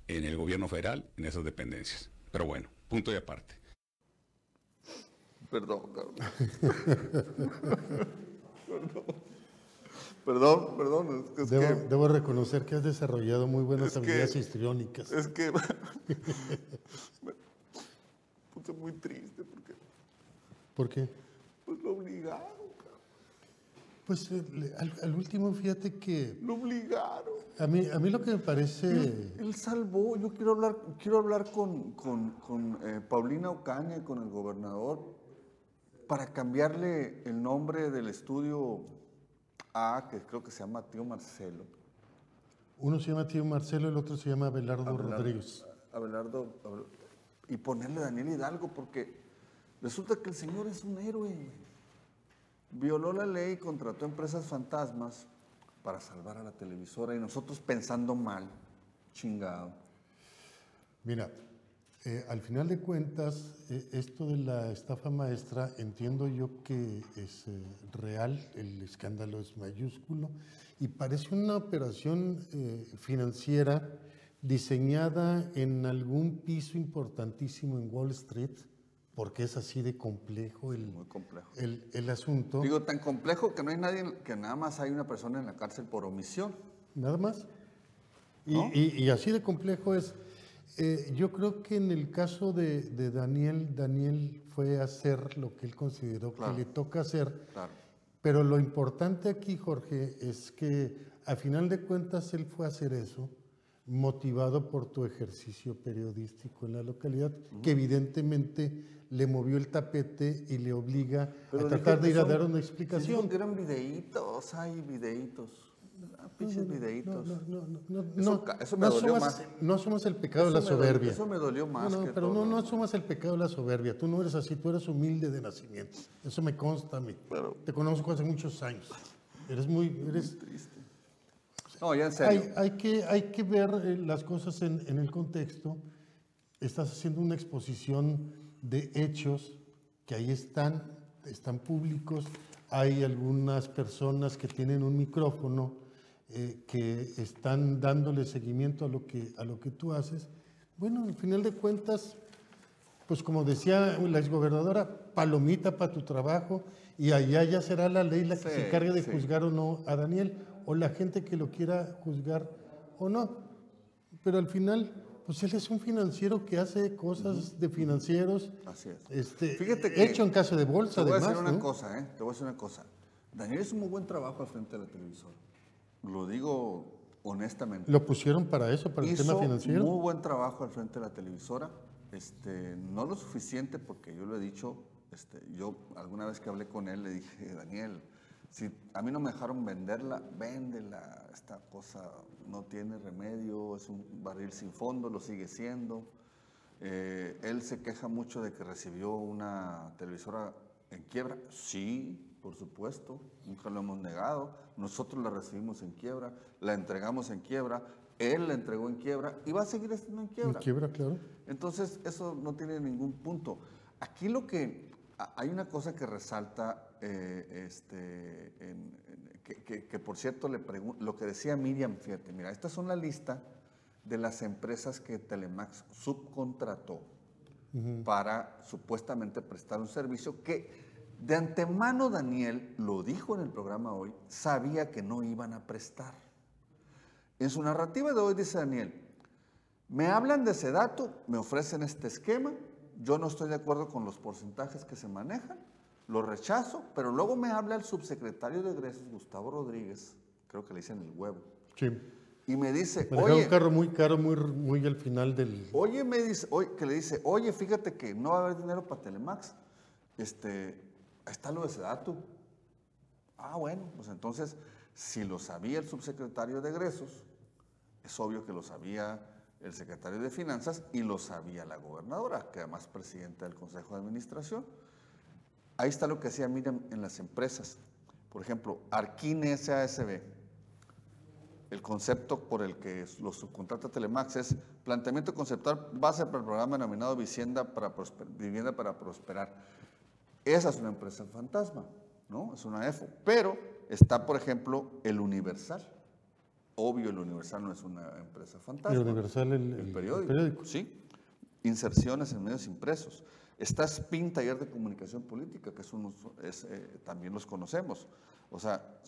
[SPEAKER 10] en el gobierno federal, en esas dependencias. Pero bueno, punto y aparte.
[SPEAKER 6] Perdón, cabrón. Perdón, perdón, es que- es
[SPEAKER 5] Debo, reconocer que has desarrollado muy buenas
[SPEAKER 6] Es que-
[SPEAKER 5] habilidades histriónicas.
[SPEAKER 6] Es que me puse muy triste porque
[SPEAKER 5] ¿Por qué?
[SPEAKER 6] pues, lo obligaron, cabrón.
[SPEAKER 5] Pues eh, al, al último, fíjate que
[SPEAKER 6] Lo obligaron.
[SPEAKER 5] a mí, a mí lo que me parece...
[SPEAKER 6] Él salvó, yo quiero hablar, quiero hablar con, con, con, eh, Paulina Ocaña y con el gobernador para cambiarle el nombre del estudio A, que creo que se llama Tío Marcelo.
[SPEAKER 5] Uno se llama Tío Marcelo, el otro se llama Abelardo,
[SPEAKER 6] Abelardo-
[SPEAKER 5] Rodríguez.
[SPEAKER 6] Abelardo, Abel- y ponerle Daniel Hidalgo, porque resulta que el señor es un héroe. Violó la ley y contrató empresas fantasmas para salvar a la televisora y nosotros pensando mal, chingado.
[SPEAKER 5] Mira, eh, al final de cuentas, eh, esto de la estafa maestra, entiendo yo que es eh, real, el escándalo es mayúsculo y parece una operación financiera diseñada en algún piso importantísimo en Wall Street, porque es así de complejo el,
[SPEAKER 6] Muy complejo.
[SPEAKER 5] el, el asunto.
[SPEAKER 6] Digo, tan complejo que no hay nadie, que nada más hay una persona en la cárcel por omisión.
[SPEAKER 5] Nada más. Y,
[SPEAKER 6] ¿No?
[SPEAKER 5] y- y así de complejo es. Eh, yo creo que en el caso de, de Daniel, Daniel fue a hacer lo que él consideró
[SPEAKER 6] Claro.
[SPEAKER 5] que le toca hacer.
[SPEAKER 6] Claro.
[SPEAKER 5] Pero lo importante aquí, Jorge, es que a final de cuentas él fue a hacer eso motivado por tu ejercicio periodístico en la localidad, que evidentemente le movió el tapete y le obliga
[SPEAKER 6] Pero
[SPEAKER 5] a tratar de ir a dar una explicación.
[SPEAKER 6] que eran videitos, hay videitos. Pinches videitos.
[SPEAKER 5] No, no, no, no,
[SPEAKER 6] Eso me dolió más.
[SPEAKER 5] No asumas el pecado de la soberbia.
[SPEAKER 6] eso me dolió más
[SPEAKER 5] No, pero no, asumas el pecado de la soberbia. Tú no eres así, tú eres humilde de nacimiento. Eso me consta a mí. Te conozco hace muchos años. Eres muy, eres,
[SPEAKER 6] No, ya en
[SPEAKER 5] hay,
[SPEAKER 6] serio.
[SPEAKER 5] hay que, hay que ver eh, las cosas en, en el contexto. Estás haciendo una exposición de hechos que ahí están, están públicos. Hay algunas personas que tienen un micrófono eh, que están dándole seguimiento a lo, que, a lo que tú haces. Bueno, al final de cuentas, pues como decía la exgobernadora, palomita para tu trabajo y allá ya será la ley la que se
[SPEAKER 6] Sí,
[SPEAKER 5] encargue de
[SPEAKER 6] sí.
[SPEAKER 5] juzgar o no a Daniel o la gente que lo quiera juzgar o no. Pero al final, pues él es un financiero que hace cosas de financieros,
[SPEAKER 6] Así es.
[SPEAKER 5] este,
[SPEAKER 6] Fíjate que
[SPEAKER 5] hecho en caso de bolsa
[SPEAKER 6] Te voy a
[SPEAKER 5] además,
[SPEAKER 6] decir una
[SPEAKER 5] ¿no?
[SPEAKER 6] cosa, ¿eh? Te voy a decir una cosa. Daniel hizo un muy buen trabajo al frente de la televisora. Lo digo honestamente.
[SPEAKER 5] Lo pusieron para eso, para el tema financiero.
[SPEAKER 6] muy buen trabajo al frente de la televisora. Este, no lo suficiente porque yo lo he dicho, este, yo alguna vez que hablé con él le dije, Daniel, si a mí no me dejaron venderla, véndela, esta cosa no tiene remedio, es un barril sin fondo, lo sigue siendo. Eh, él se queja mucho de que recibió una televisora ¿En quiebra? Sí, por supuesto, nunca lo hemos negado. Nosotros la recibimos en quiebra, la entregamos en quiebra, él la entregó en quiebra y va a seguir estando en quiebra.
[SPEAKER 5] En quiebra, claro.
[SPEAKER 6] Entonces, eso no tiene ningún punto. Aquí lo que, hay una cosa que resalta, eh, este, en- en- que, que- que, por cierto, le pregun- lo que decía Miriam, fíjate, mira, estas son la lista de las empresas que Telemax subcontrató para supuestamente prestar un servicio que de antemano Daniel lo dijo en el programa hoy, sabía que no iban a prestar. En su narrativa de hoy dice Daniel, me hablan de ese dato, me ofrecen este esquema, yo no estoy de acuerdo con los porcentajes que se manejan, lo rechazo, pero luego me habla el subsecretario de egresos, Gustavo Rodríguez, creo que le dicen el huevo,
[SPEAKER 5] Sí.
[SPEAKER 6] y me dice,
[SPEAKER 5] Manejaba
[SPEAKER 6] oye,
[SPEAKER 5] un carro muy caro, muy, muy al final del...
[SPEAKER 6] Oye, me dice, oye, que le dice, oye, fíjate que no va a haber dinero para Telemax. Este, ahí está lo de Sedatu. Ah, bueno, pues entonces, si lo sabía el subsecretario de egresos, es obvio que lo sabía el secretario de Finanzas y lo sabía la gobernadora, que además es presidenta del Consejo de Administración. Ahí está lo que hacía Miriam en las empresas. Por ejemplo, Arquine SASB, el concepto por el que lo subcontrata Telemax es planteamiento conceptual base para el programa denominado Vivienda para Prosperar. Esa es una empresa fantasma, ¿no? Es una EFO. Pero está, por ejemplo, el Universal. Obvio, el Universal no es una empresa fantasma.
[SPEAKER 5] El Universal, el- el- el
[SPEAKER 6] periódico.
[SPEAKER 5] periódico.
[SPEAKER 6] Sí. Inserciones en medios impresos. Está SPIN, Taller de Comunicación Política, que es eh, también los conocemos. O sea,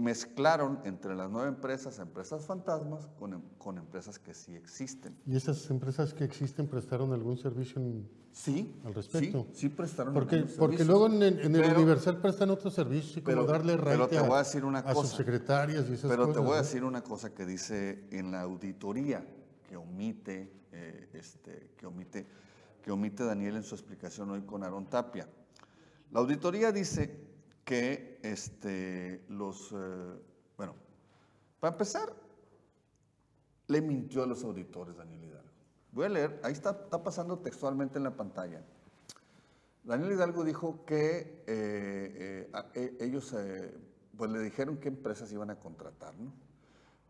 [SPEAKER 6] mezclaron entre las nueve empresas empresas fantasmas con, em- con empresas que sí existen.
[SPEAKER 5] ¿Y esas empresas que existen prestaron algún servicio en-
[SPEAKER 6] Sí,
[SPEAKER 5] al respecto?
[SPEAKER 6] sí, sí prestaron
[SPEAKER 5] Porque,
[SPEAKER 6] algunos
[SPEAKER 5] porque
[SPEAKER 6] servicios.
[SPEAKER 5] luego en, el- en el
[SPEAKER 6] Pero-
[SPEAKER 5] Universal prestan otros servicios, como
[SPEAKER 6] pero-
[SPEAKER 5] darle
[SPEAKER 6] pero te
[SPEAKER 5] a,
[SPEAKER 6] voy a decir una
[SPEAKER 5] a
[SPEAKER 6] cosa.
[SPEAKER 5] subsecretarias y esas
[SPEAKER 6] Pero
[SPEAKER 5] cosas.
[SPEAKER 6] te voy a
[SPEAKER 5] ¿no?
[SPEAKER 6] decir una cosa que dice en la auditoría que omite, eh, este, que omite, que omite Daniel en su explicación hoy con Aarón Tapia. La auditoría dice que este, los, eh, bueno, para empezar, le mintió a los auditores Daniel Hidalgo. Voy a leer, ahí está, está pasando textualmente en la pantalla. Daniel Hidalgo dijo que eh, eh, e- ellos pues le dijeron qué empresas iban a contratar, ¿no?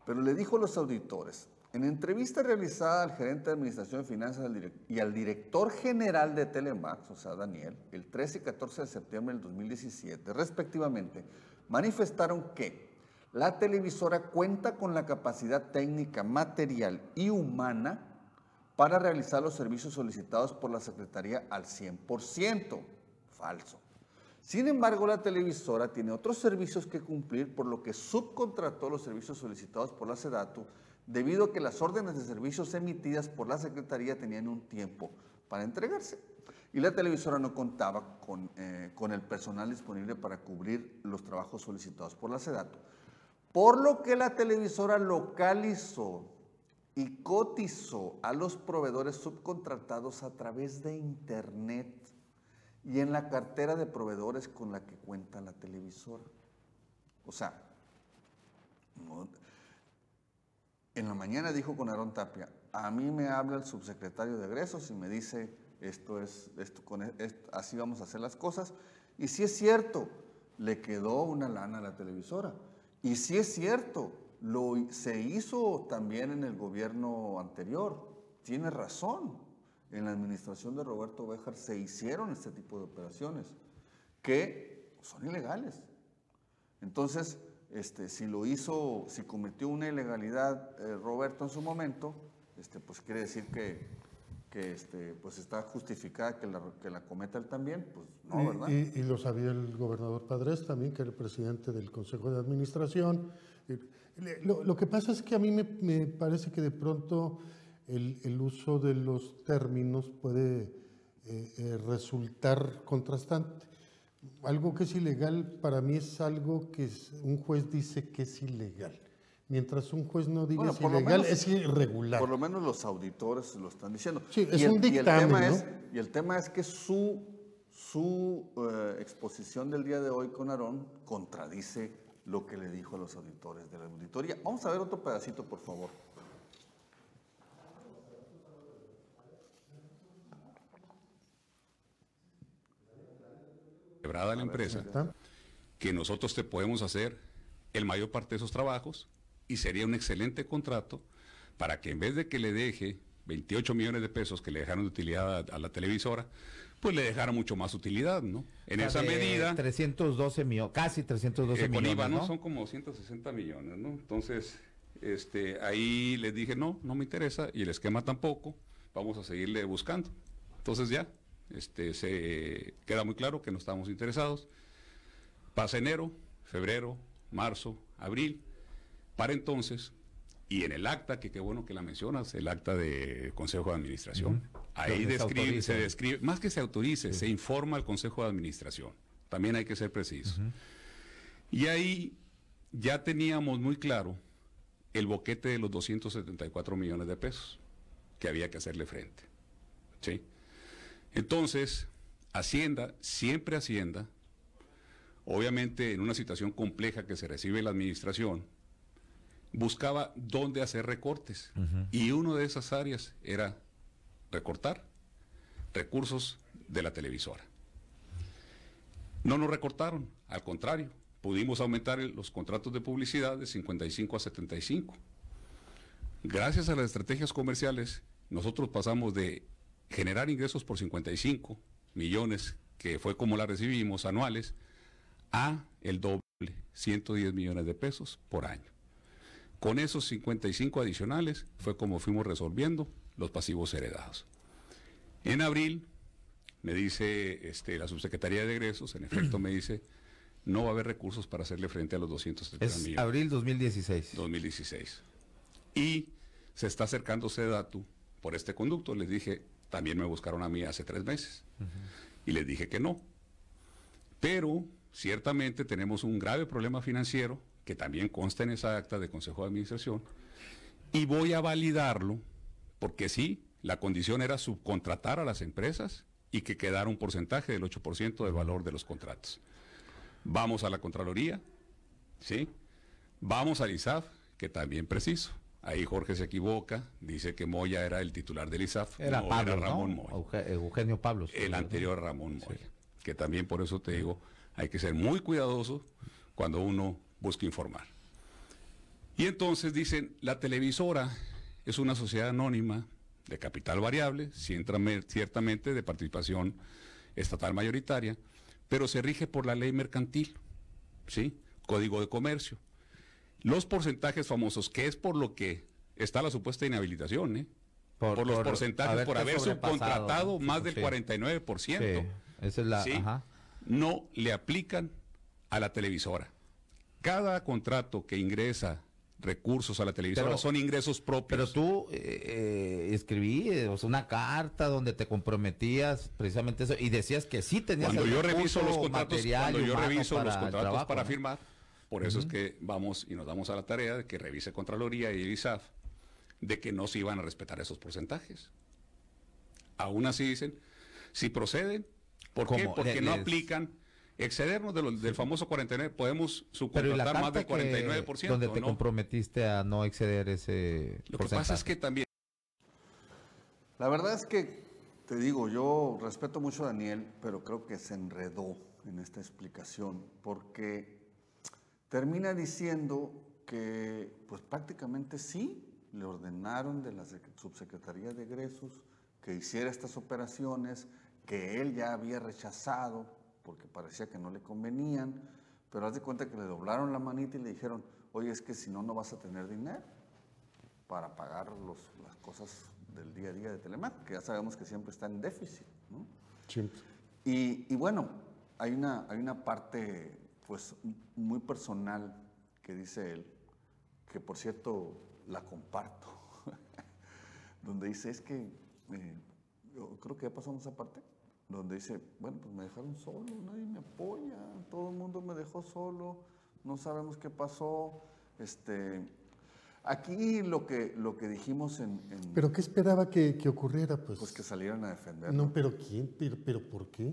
[SPEAKER 6] Pero le dijo a los auditores, en entrevista realizada al gerente de Administración de Finanzas y al director general de Telemax, o sea, Daniel, el 13 y 14 de septiembre del 2017, respectivamente, manifestaron que la televisora cuenta con la capacidad técnica, material y humana para realizar los servicios solicitados por la Secretaría al 100%. Falso. Sin embargo, la televisora tiene otros servicios que cumplir, por lo que subcontrató los servicios solicitados por la SEDATU, debido a que las órdenes de servicios emitidas por la Secretaría tenían un tiempo para entregarse. Y la televisora no contaba con, eh, con el personal disponible para cubrir los trabajos solicitados por la SEDATU. Por lo que la televisora localizó y cotizó a los proveedores subcontratados a través de Internet y en la cartera de proveedores con la que cuenta la televisora. O sea, en la mañana dijo con Aarón Tapia, a mí me habla el subsecretario de egresos y me dice, esto es, esto, con e- esto- así vamos a hacer las cosas. Y si es cierto, le quedó una lana a la televisora. Y si es cierto, lo, se hizo también en el gobierno anterior. Tiene razón. En la administración de Roberto Béjar se hicieron este tipo de operaciones que son ilegales. Entonces, este, si lo hizo, si cometió una ilegalidad eh, Roberto en su momento, este, pues quiere decir que, que este, pues está justificada que la, que la cometa él también, pues no,
[SPEAKER 5] Y-
[SPEAKER 6] ¿verdad?
[SPEAKER 5] Y, y lo sabía el gobernador Padres también, que era el presidente del Consejo de Administración. Lo, lo que pasa es que a mí me, me parece que de pronto el, el uso de los términos puede eh, eh, resultar contrastante. Algo que es ilegal para mí es algo que es- un juez dice que es ilegal. Mientras un juez no diga
[SPEAKER 6] Bueno,
[SPEAKER 5] es ilegal,
[SPEAKER 6] menos-
[SPEAKER 5] es irregular.
[SPEAKER 6] Por lo menos los auditores lo están diciendo.
[SPEAKER 5] Sí, es
[SPEAKER 6] y el,
[SPEAKER 5] un
[SPEAKER 6] y el
[SPEAKER 5] dictamen,
[SPEAKER 6] tema
[SPEAKER 5] ¿no?
[SPEAKER 6] es, y el tema es que su, su eh, exposición del día de hoy con Aarón contradice lo que le dijo a los auditores de la auditoría. Vamos a ver otro pedacito, por favor.
[SPEAKER 10] Agrada a la empresa, que nosotros te podemos hacer el mayor parte de esos trabajos y sería un excelente contrato para que en vez de que le deje 28 millones de pesos que le dejaron de utilidad a, a la televisora, pues le dejara mucho más utilidad, ¿no? En
[SPEAKER 9] O sea,
[SPEAKER 10] esa medida,
[SPEAKER 9] 312 millones, casi 312
[SPEAKER 10] eh, con
[SPEAKER 9] millones,
[SPEAKER 10] IVA, ¿no?
[SPEAKER 9] ¿no?
[SPEAKER 10] Son como 160 millones, ¿no? Entonces, este, ahí les dije, no, no me interesa, y el esquema tampoco, vamos a seguirle buscando. Entonces ya, este, se queda muy claro que no estamos interesados. Pasa enero, febrero, marzo, abril, para entonces, y en el acta, que qué bueno que la mencionas, el acta de Consejo de Administración, ahí describe, se describe, más que se autorice, se informa al Consejo de Administración. También hay que ser precisos. Y ahí ya teníamos muy claro el boquete de los 274 millones de pesos que había que hacerle frente. ¿Sí? Entonces, Hacienda, siempre Hacienda, obviamente en una situación compleja que se recibe la administración, buscaba dónde hacer recortes. Y una de esas áreas era recortar recursos de la televisora. No nos recortaron, al contrario, pudimos aumentar los contratos de publicidad de 55 a 75. Gracias a las estrategias comerciales, nosotros pasamos de generar ingresos por 55 millones, que fue como la recibimos anuales, a el doble, 110 millones de pesos por año. Con esos 55 adicionales fue como fuimos resolviendo los pasivos heredados. En abril me dice este, la subsecretaría de egresos, en efecto me dice, no va a haber recursos para hacerle frente a los 270
[SPEAKER 9] Es
[SPEAKER 10] millones.
[SPEAKER 9] abril 2016.
[SPEAKER 10] 2016. Y se está acercando Sedatu por este conducto. Les dije, también me buscaron a mí hace tres meses. Y les dije que no. Pero ciertamente tenemos un grave problema financiero que también consta en esa acta de Consejo de Administración. Y voy a validarlo porque sí, la condición era subcontratar a las empresas y que quedara un porcentaje del 8% del valor de los contratos. Vamos a la Contraloría, ¿sí? Vamos al ISAF, que también preciso. Ahí Jorge se equivoca, dice que Moya era el titular del ISAF.
[SPEAKER 9] Era
[SPEAKER 10] no,
[SPEAKER 9] Pablo,
[SPEAKER 10] era Ramón
[SPEAKER 9] ¿no?
[SPEAKER 10] Moya.
[SPEAKER 9] Euge- Eugenio Pablos.
[SPEAKER 10] El anterior Ramón Moya. Que también por eso te digo, hay que ser muy cuidadoso cuando uno busca informar. Y entonces dicen, la televisora es una sociedad anónima de capital variable, ciertame- ciertamente de participación estatal mayoritaria, pero se rige por la ley mercantil, ¿sí? Código de comercio. Los porcentajes famosos, que es por lo que está la supuesta inhabilitación, ¿eh? Por, los porcentajes, por haber subcontratado más del
[SPEAKER 9] sí.
[SPEAKER 10] 49%.
[SPEAKER 9] Sí, esa es la.
[SPEAKER 10] ¿sí?
[SPEAKER 9] Ajá.
[SPEAKER 10] no le aplican a la televisora. Cada contrato que ingresa recursos a la televisora
[SPEAKER 9] Pero-
[SPEAKER 10] son ingresos propios.
[SPEAKER 9] Pero tú eh, eh, escribí una carta donde te comprometías precisamente eso y decías que sí tenías
[SPEAKER 10] cuando yo reviso los contratos, cuando yo reviso los
[SPEAKER 9] para
[SPEAKER 10] contratos
[SPEAKER 9] trabajo,
[SPEAKER 10] para firmar, por eso es que vamos y nos damos a la tarea de que revise Contraloría y el ISAF de que no se iban a respetar esos porcentajes. Aún así dicen, si proceden, ¿por qué? Porque no aplican excedernos de lo- del famoso 49, podemos
[SPEAKER 9] Pero ¿y la
[SPEAKER 10] subcontratar más del
[SPEAKER 9] que-
[SPEAKER 10] 49%.
[SPEAKER 9] donde te
[SPEAKER 10] ¿no?
[SPEAKER 9] comprometiste a no exceder ese
[SPEAKER 10] Lo que pasa es que también
[SPEAKER 6] La verdad es que, te digo, yo respeto mucho a Daniel, pero creo que se enredó en esta explicación, porque termina diciendo que, pues prácticamente sí, le ordenaron de la sec- subsecretaría de egresos que hiciera estas operaciones, que él ya había rechazado porque parecía que no le convenían, pero haz de cuenta que le doblaron la manita y le dijeron, oye, es que si no, no vas a tener dinero para pagar los- las cosas del día a día de Telemac, que ya sabemos que siempre está en déficit. ¿no?
[SPEAKER 5] Siempre.
[SPEAKER 6] Y, y bueno, hay una, hay una parte pues muy personal que dice él, que por cierto la comparto, donde dice es que, eh, yo creo que ya pasamos esa parte, donde dice, bueno, pues me dejaron solo, nadie me apoya, todo el mundo me dejó solo, no sabemos qué pasó, este... Aquí lo que, lo que dijimos en, en-
[SPEAKER 5] ¿Pero qué esperaba que, que ocurriera? Pues,
[SPEAKER 6] pues que salieran a defender.
[SPEAKER 5] no, pero ¿quién? ¿Pero, pero por qué?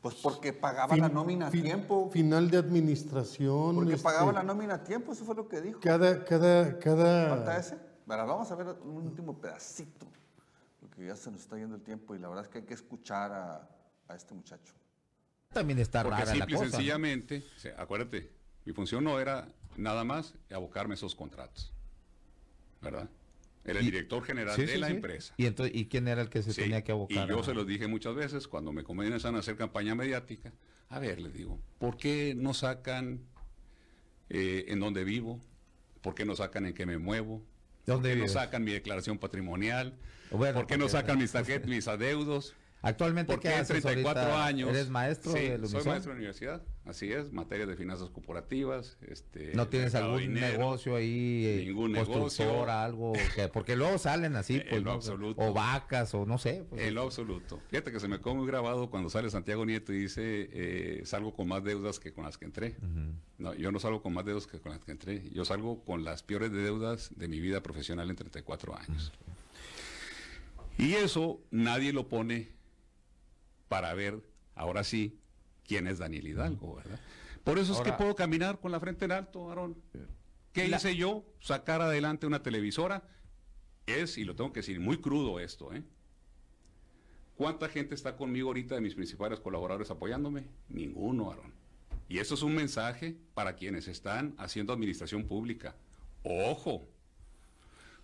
[SPEAKER 6] Pues porque pagaba la nómina a
[SPEAKER 5] fin-
[SPEAKER 6] tiempo.
[SPEAKER 5] Final de administración.
[SPEAKER 6] Porque
[SPEAKER 5] este,
[SPEAKER 6] pagaba la nómina a tiempo, eso fue lo que dijo.
[SPEAKER 5] Cada, cada, cada.
[SPEAKER 6] ¿Falta ese? Bueno, vamos a ver un último pedacito, porque ya se nos está yendo el tiempo y la verdad es que hay que escuchar a, a este muchacho.
[SPEAKER 9] También está
[SPEAKER 10] Porque
[SPEAKER 9] rara la
[SPEAKER 10] simple
[SPEAKER 9] cosa. ¿no?
[SPEAKER 10] sencillamente, o sea, acuérdate, mi función no era nada más abocarme esos contratos. ¿Verdad? Era el director general
[SPEAKER 9] Sí,
[SPEAKER 10] de
[SPEAKER 9] sí,
[SPEAKER 10] la
[SPEAKER 9] sí.
[SPEAKER 10] empresa.
[SPEAKER 9] ¿Y, entonces, ¿Y quién era el que se tenía que abocar?
[SPEAKER 10] Y yo
[SPEAKER 9] a-
[SPEAKER 10] se los dije muchas veces cuando me comienzan a hacer campaña mediática. A ver, les digo, ¿por qué no sacan eh, en dónde vivo? ¿Por qué no sacan en qué me muevo? ¿Por
[SPEAKER 9] ¿Dónde
[SPEAKER 10] qué no sacan mi declaración patrimonial?
[SPEAKER 9] Bueno,
[SPEAKER 10] ¿Por qué no sacan mis tarjetas, mis adeudos?
[SPEAKER 9] Actualmente,
[SPEAKER 10] ¿Por
[SPEAKER 9] ¿qué
[SPEAKER 10] qué en
[SPEAKER 9] haces
[SPEAKER 10] 34
[SPEAKER 9] ahorita?
[SPEAKER 10] años?
[SPEAKER 9] ¿Eres maestro de la
[SPEAKER 10] soy maestro de universidad, así es, materias de finanzas corporativas. Este,
[SPEAKER 9] ¿No tienes algún
[SPEAKER 10] dinero.
[SPEAKER 9] negocio ahí? eh,
[SPEAKER 10] Ningún
[SPEAKER 9] constructora,
[SPEAKER 10] negocio.
[SPEAKER 9] algo que, porque luego salen así,
[SPEAKER 10] En
[SPEAKER 9] pues,
[SPEAKER 10] lo
[SPEAKER 9] ¿no?
[SPEAKER 10] absoluto.
[SPEAKER 9] o vacas, o no sé. pues,
[SPEAKER 10] En lo absoluto. Fíjate que se me quedó muy grabado cuando sale Santiago Nieto y dice, eh, salgo con más deudas que con las que entré. No, yo no salgo con más deudas que con las que entré. Yo salgo con las peores deudas de mi vida profesional en 34 años. Y eso nadie lo pone para ver, ahora sí, quién es Daniel Hidalgo, ¿verdad? Por eso es
[SPEAKER 9] Ahora-
[SPEAKER 10] que puedo caminar con la frente en alto, Aarón. ¿Qué
[SPEAKER 9] La-
[SPEAKER 10] hice yo? Sacar adelante una televisora. Es, y lo tengo que decir, muy crudo esto, ¿eh? ¿Cuánta gente está conmigo ahorita de mis principales colaboradores apoyándome? Ninguno, Aaron. Y eso es un mensaje para quienes están haciendo administración pública. Ojo,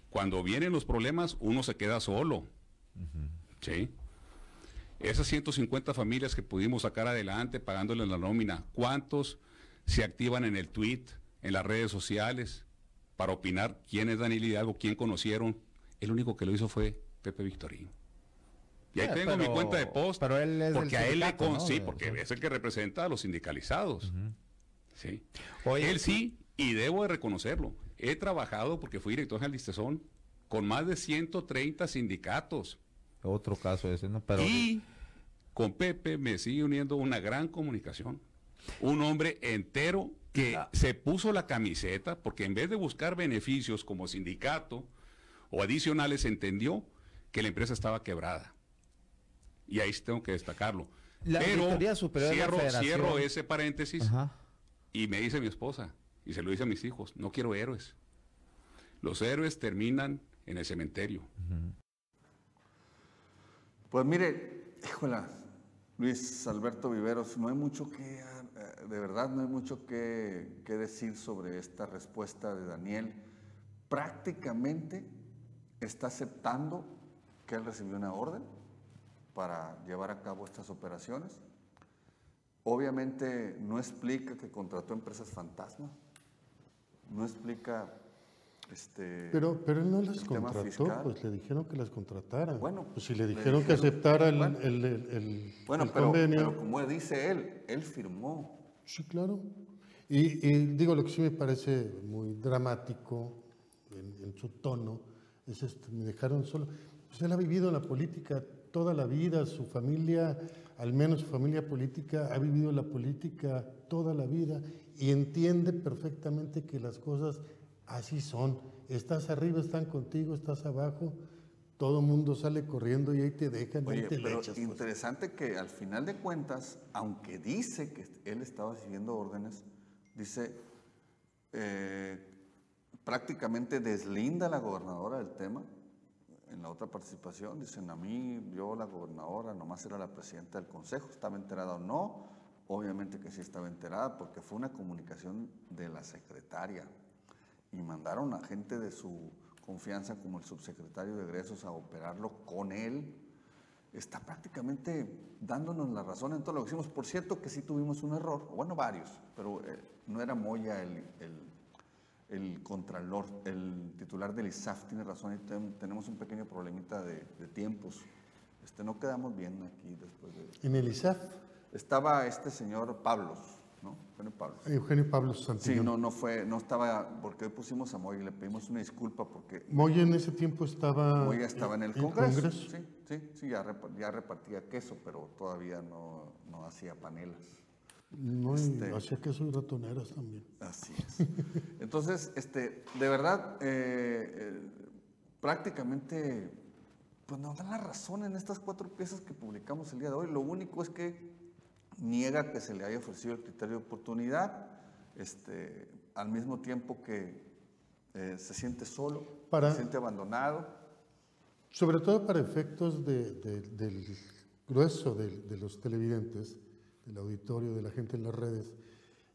[SPEAKER 10] cuando vienen los problemas, uno se queda solo. ¿Sí? Esas 150 familias que pudimos sacar adelante pagándoles la nómina, ¿cuántos se activan en el tweet, en las redes sociales, para opinar quién es Daniel Hidalgo, quién conocieron? El único que lo hizo fue Pepe Victorín. Y ahí
[SPEAKER 9] Eh,
[SPEAKER 10] tengo mi cuenta de post.
[SPEAKER 9] pero él es
[SPEAKER 10] porque a él le con,
[SPEAKER 9] ¿no?
[SPEAKER 10] sí, porque es el que representa a los sindicalizados. Sí.
[SPEAKER 9] Oye,
[SPEAKER 10] él sí, y debo de reconocerlo. He trabajado porque fui director general de Istezón con más de 130 sindicatos.
[SPEAKER 9] Otro caso ese, ¿no? Pero,
[SPEAKER 10] Y con Pepe me sigue uniendo una gran comunicación. Un hombre entero que se puso la camiseta porque en vez de buscar beneficios como sindicato o adicionales, entendió que la empresa estaba quebrada. Y ahí sí tengo que destacarlo.
[SPEAKER 9] La
[SPEAKER 10] Pero
[SPEAKER 9] Superior de la
[SPEAKER 10] cierro, cierro ese paréntesis
[SPEAKER 9] Ajá.
[SPEAKER 10] y me dice mi esposa, y se lo dice a mis hijos, no quiero héroes. Los héroes terminan en el cementerio.
[SPEAKER 6] Pues mire, híjola, Luis Alberto Viveros, no hay mucho que, eh, de verdad, no hay mucho que, que decir sobre esta respuesta de Daniel. Prácticamente está aceptando que él recibió una orden para llevar a cabo estas operaciones. Obviamente no explica que contrató empresas fantasma, no explica este,
[SPEAKER 5] Pero, pero él no las contrató, pues le dijeron que las contratara.
[SPEAKER 6] Bueno,
[SPEAKER 5] pues si le
[SPEAKER 6] le
[SPEAKER 5] dijeron que aceptara el,
[SPEAKER 6] bueno.
[SPEAKER 5] el- el- el-
[SPEAKER 6] Bueno, pero,
[SPEAKER 5] convenio.
[SPEAKER 6] pero como dice él, él firmó.
[SPEAKER 5] Sí, claro. Y, y digo, lo que sí me parece muy dramático en, en su tono es esto, me dejaron solo. Pues él ha vivido en la política toda la vida, su familia, al menos su familia política, ha vivido la política toda la vida y entiende perfectamente que las cosas así son. Estás arriba, están contigo, estás abajo, todo el mundo sale corriendo y ahí te dejan, ahí
[SPEAKER 6] Oye,
[SPEAKER 5] te le
[SPEAKER 6] pero
[SPEAKER 5] pues.
[SPEAKER 6] interesante que al final de cuentas, aunque dice que él estaba siguiendo órdenes, dice, eh, prácticamente deslinda a la gobernadora del tema. En la otra participación dicen, a mí, yo la gobernadora, nomás era la presidenta del consejo, estaba enterada o no. Obviamente que sí estaba enterada porque fue una comunicación de la secretaria y mandaron a gente de su confianza como el subsecretario de egresos a operarlo con él. Está prácticamente dándonos la razón en todo lo que hicimos. Por cierto que sí tuvimos un error, bueno, varios, pero eh, no era Moya el, el, el contralor, el titular del ISAF tiene razón y ten- tenemos un pequeño problemita de, de tiempos. Este, no quedamos bien aquí después de...
[SPEAKER 5] En el ISAF,
[SPEAKER 6] Estaba este señor Pablos. Eugenio Pablos.
[SPEAKER 5] Eugenio Pablo
[SPEAKER 6] Sí, no, no fue, no estaba, porque hoy pusimos a Moya y le pedimos una disculpa porque
[SPEAKER 5] Moya en ese tiempo estaba...
[SPEAKER 6] Moya estaba en el Congreso. Sí, sí, sí, ya, repa- ya repartía queso, pero todavía no, no hacía panelas.
[SPEAKER 5] No,
[SPEAKER 6] Este-
[SPEAKER 5] hacía queso y ratoneras también.
[SPEAKER 6] Así es. Entonces, este, de verdad, eh, eh, prácticamente, pues nos dan la razón en estas cuatro piezas que publicamos el día de hoy. Lo único es que niega que se le haya ofrecido el criterio de oportunidad, este, al mismo tiempo que eh, se siente solo,
[SPEAKER 5] Para-
[SPEAKER 6] se siente abandonado.
[SPEAKER 5] Sobre todo para efectos de- de- del grueso de, de los televidentes, del auditorio, de la gente en las redes,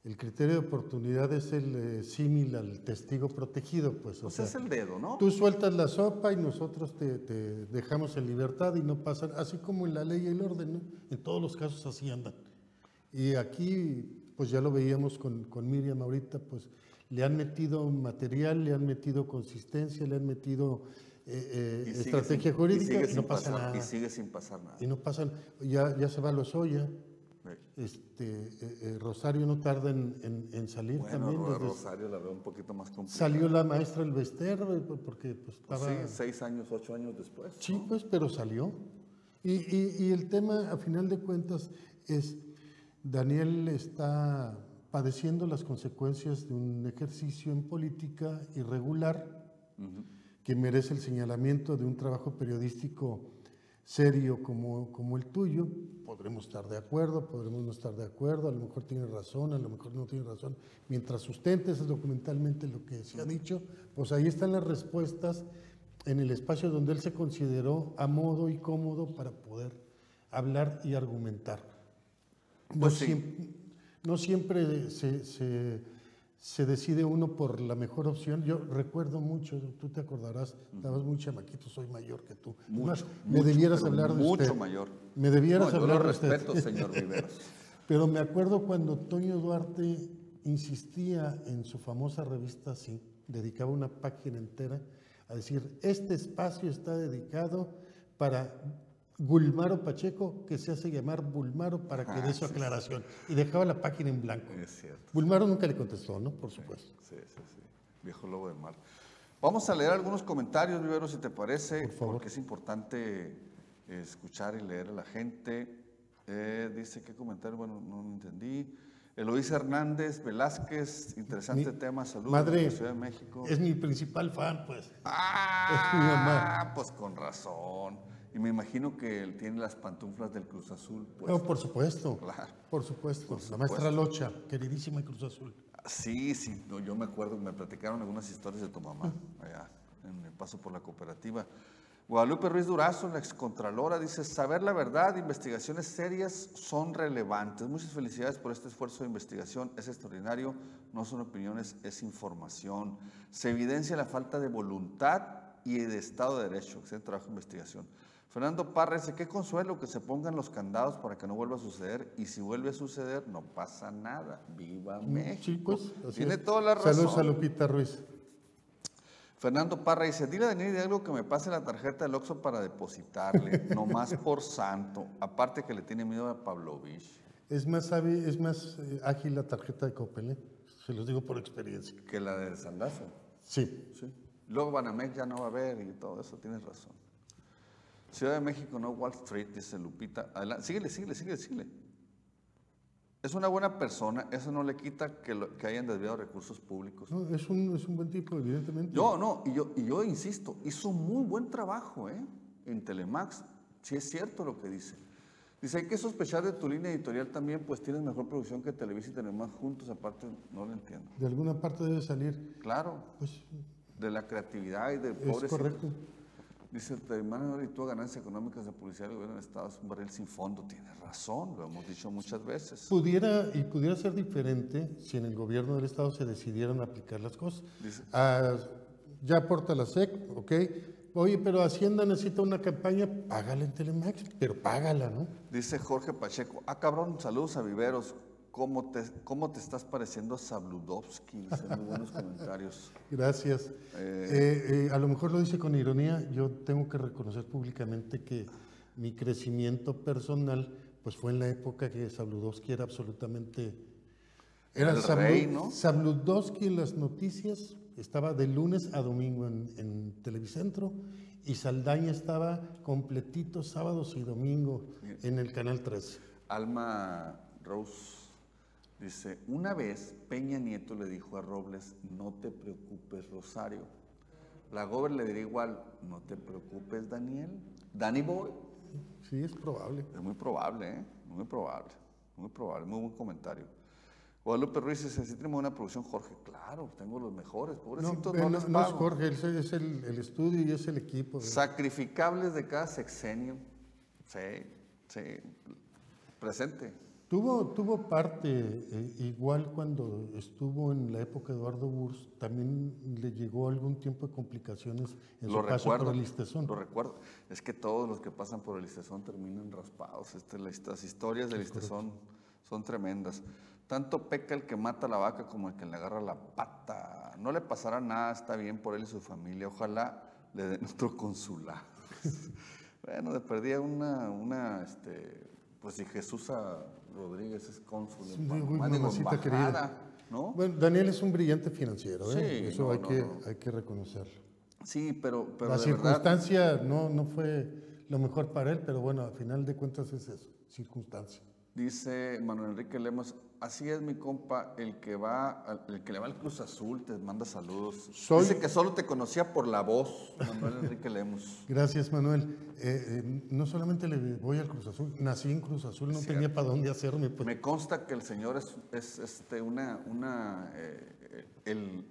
[SPEAKER 5] el criterio de oportunidad es el eh, símil al testigo protegido, pues. O
[SPEAKER 6] Pues
[SPEAKER 5] sea,
[SPEAKER 6] es el dedo, ¿no?
[SPEAKER 5] Tú sueltas la sopa y nosotros te, te dejamos en libertad y no pasa, así como en la ley y el orden, ¿no? En todos los casos así andan. Y aquí, pues ya lo veíamos con, con Miriam ahorita, pues le han metido material, le han metido consistencia, le han metido eh, eh, estrategia
[SPEAKER 6] sin-
[SPEAKER 5] jurídica
[SPEAKER 6] y,
[SPEAKER 5] y, no pasa
[SPEAKER 6] pasar,
[SPEAKER 5] nada.
[SPEAKER 6] Y sigue sin pasar nada.
[SPEAKER 5] Y no pasan, ya, ya se va Lozoya,
[SPEAKER 6] Eh,
[SPEAKER 5] este, eh, eh, Rosario no tarda en, en- en salir
[SPEAKER 6] Bueno,
[SPEAKER 5] también. Desde-
[SPEAKER 6] Rosario la veo un poquito más complicada.
[SPEAKER 5] salió la maestra El Bester, porque pues,
[SPEAKER 6] Pues
[SPEAKER 5] estaba...
[SPEAKER 6] sí, seis años, ocho años después.
[SPEAKER 5] Sí,
[SPEAKER 6] ¿no?
[SPEAKER 5] pues, pero salió. Y, y- y el tema, a final de cuentas, es, Daniel está padeciendo las consecuencias de un ejercicio en política irregular que merece el señalamiento de un trabajo periodístico serio como, como el tuyo. Podremos estar de acuerdo, podremos no estar de acuerdo, a lo mejor tiene razón, a lo mejor no tiene razón. Mientras sustentes documentalmente lo que se ha dicho, pues ahí están las respuestas en el espacio donde él se consideró a modo y cómodo para poder hablar y argumentar. No,
[SPEAKER 6] Pues sí.
[SPEAKER 5] siempre, no siempre se, se- se decide uno por la mejor opción. Yo recuerdo mucho, tú te acordarás, estabas muy chamaquito, soy mayor que tú.
[SPEAKER 6] Mucho,
[SPEAKER 5] me debieras hablar de
[SPEAKER 6] mucho
[SPEAKER 5] usted.
[SPEAKER 6] mayor.
[SPEAKER 5] Me debieras
[SPEAKER 6] No, yo
[SPEAKER 5] hablar
[SPEAKER 6] lo
[SPEAKER 5] de usted.
[SPEAKER 6] respeto, señor Riveros.
[SPEAKER 5] Pero me acuerdo cuando Toño Duarte insistía en su famosa revista Así, dedicaba una página entera a decir, este espacio está dedicado para Gulmaro Pacheco, que se hace llamar Bulmaro para que
[SPEAKER 6] Ah,
[SPEAKER 5] dé su
[SPEAKER 6] sí,
[SPEAKER 5] aclaración. Y dejaba la página en blanco.
[SPEAKER 6] Es cierto.
[SPEAKER 5] Bulmaro nunca le contestó, ¿no? Por supuesto.
[SPEAKER 6] Sí, sí, sí. Viejo lobo de mar. Vamos a leer algunos comentarios, Vivero, si te parece,
[SPEAKER 5] Por favor.
[SPEAKER 6] porque es importante eh, escuchar y leer a la gente. Eh, dice, ¿qué comentario? Bueno, no lo entendí. Eloísa Hernández Velázquez, interesante
[SPEAKER 5] Mi-
[SPEAKER 6] tema, saludos
[SPEAKER 5] Madre,
[SPEAKER 6] de la Ciudad de México.
[SPEAKER 5] es mi principal fan, pues.
[SPEAKER 6] Ah,
[SPEAKER 5] es mi mamá.
[SPEAKER 6] pues con razón. Y me imagino que él tiene las pantuflas del Cruz Azul. Pues.
[SPEAKER 5] no, por supuesto.
[SPEAKER 6] Claro.
[SPEAKER 5] Por supuesto.
[SPEAKER 6] Por
[SPEAKER 5] La maestra. Locha, queridísima Cruz Azul.
[SPEAKER 6] Sí, sí, no, yo me acuerdo, me platicaron algunas historias de tu mamá allá en el paso por la cooperativa. Guadalupe Ruiz Durazo, la excontralora, dice, saber la verdad, investigaciones serias son relevantes. Muchas felicidades por este esfuerzo de investigación, es extraordinario, no son opiniones, es información. Se evidencia la falta de voluntad y de Estado de Derecho, excelente trabajo de investigación. Fernando Parra dice, qué consuelo que se pongan los candados para que no vuelva a suceder y si vuelve a suceder no pasa nada. Viva México.
[SPEAKER 5] Sí, pues.
[SPEAKER 6] Tiene
[SPEAKER 5] es.
[SPEAKER 6] toda la razón.
[SPEAKER 5] Saludos a Lupita Ruiz.
[SPEAKER 6] Fernando Parra dice, dile a Daniel Hidalgo que me pase la tarjeta del Oxxo para depositarle, no más por santo. Aparte que le tiene miedo a Pavlovich,
[SPEAKER 5] Es más, hábil- es más eh, ágil la tarjeta de Coppel, ¿eh? se los digo por experiencia.
[SPEAKER 6] que la del Sandazo.
[SPEAKER 5] Sí.
[SPEAKER 6] Sí. Luego Banamex ya no va a haber y todo eso, tienes razón. Ciudad de México, no Wall Street, dice Lupita. Adelante. Síguele, síguele, síguele, síguele. Es una buena persona, eso no le quita que, lo- que hayan desviado recursos públicos.
[SPEAKER 5] No, es, un, es un buen tipo, evidentemente.
[SPEAKER 6] Yo, no, y yo, y yo insisto, hizo muy buen trabajo ¿eh? en Telemax. Sí es cierto lo que dice. Dice, hay que sospechar de tu línea editorial también, pues tienes mejor producción que Televisa y Telemax juntos, aparte no lo entiendo.
[SPEAKER 5] De alguna parte debe salir.
[SPEAKER 6] Claro,
[SPEAKER 5] Pues
[SPEAKER 6] de la creatividad y de
[SPEAKER 5] es
[SPEAKER 6] pobres.
[SPEAKER 5] correcto.
[SPEAKER 6] Dice, y tú ganancias económicas de publicidad del gobierno del Estado es un barril sin fondo. Tienes razón, lo hemos dicho muchas veces.
[SPEAKER 5] Pudiera, y pudiera ser diferente si en el gobierno del Estado se decidieran aplicar las cosas.
[SPEAKER 6] Dice-
[SPEAKER 5] Ah, ya aporta la SEC, ok. Oye, pero Hacienda necesita una campaña, págala en Telemax, pero págala, ¿no?
[SPEAKER 6] Dice Jorge Pacheco, ah cabrón, saludos a Viveros. ¿Cómo te, cómo te estás pareciendo a Sabludovsky? Muy buenos comentarios.
[SPEAKER 5] Gracias. Eh, eh, a lo mejor lo dice con ironía, yo tengo que reconocer públicamente que mi crecimiento personal pues fue en la época que Sabludowski era absolutamente... Era
[SPEAKER 6] El
[SPEAKER 5] Sablu-
[SPEAKER 6] rey, ¿no?
[SPEAKER 5] Sabludowski en las noticias, estaba de lunes a domingo en, en Televicentro y Saldaña estaba completito sábados y domingo en el Canal 13.
[SPEAKER 6] Alma Rose dice, una vez Peña Nieto le dijo a Robles, no te preocupes Rosario. La Gober le diría igual, no te preocupes Daniel. Danny Boy.
[SPEAKER 5] Sí, es probable.
[SPEAKER 6] Es muy probable, ¿eh? Muy probable. Muy probable, muy buen comentario. Guadalupe Ruiz dice, si tenemos una producción, Jorge, claro, tengo los mejores,
[SPEAKER 5] No,
[SPEAKER 6] pobrecitos, no,
[SPEAKER 5] no-
[SPEAKER 6] les
[SPEAKER 5] no es
[SPEAKER 6] pago.
[SPEAKER 5] Jorge, es, es el, el estudio y es el equipo. ¿verdad?
[SPEAKER 6] Sacrificables de cada sexenio. Sí, sí. Presente.
[SPEAKER 5] Tuvo, tuvo parte, eh, igual cuando estuvo en la época de Eduardo Burs, también le llegó algún tiempo de complicaciones en
[SPEAKER 6] Lo
[SPEAKER 5] su paso
[SPEAKER 6] recuerdo,
[SPEAKER 5] por el Istezón.
[SPEAKER 6] lo recuerdo. Es que todos los que pasan por el Istezón terminan raspados. Este, las, las historias del Istezón son tremendas. Tanto peca el que mata a la vaca como el que le agarra la pata. No le pasará nada, está bien por él y su familia. Ojalá le den otro consulado. bueno, le perdía una, una este, pues si Jesús a Rodríguez es cónsul en Panamá,
[SPEAKER 5] uy,
[SPEAKER 6] digo,
[SPEAKER 5] mamacita
[SPEAKER 6] embajada,
[SPEAKER 5] querida.
[SPEAKER 6] ¿no?
[SPEAKER 5] Bueno, Daniel es un brillante financiero, ¿eh?
[SPEAKER 6] Sí,
[SPEAKER 5] eso
[SPEAKER 6] no,
[SPEAKER 5] hay,
[SPEAKER 6] no,
[SPEAKER 5] que,
[SPEAKER 6] no.
[SPEAKER 5] hay que reconocerlo.
[SPEAKER 6] Sí, pero, pero
[SPEAKER 5] la
[SPEAKER 6] de verdad,
[SPEAKER 5] circunstancia no, no fue lo mejor para él, pero bueno, al final de cuentas es eso, circunstancia.
[SPEAKER 6] Dice Manuel Enrique Lemos, así es mi compa, el que va, el que le va al Cruz Azul, te manda saludos.
[SPEAKER 5] Soy-
[SPEAKER 6] Dice que solo te conocía por la voz, Manuel Enrique Lemos.
[SPEAKER 5] Gracias, Manuel. Eh, eh, no solamente le voy al Cruz Azul, nací en Cruz Azul, no tenía para dónde hacerme. Pues.
[SPEAKER 6] Me consta que el señor es, es, este, una, una, eh, el,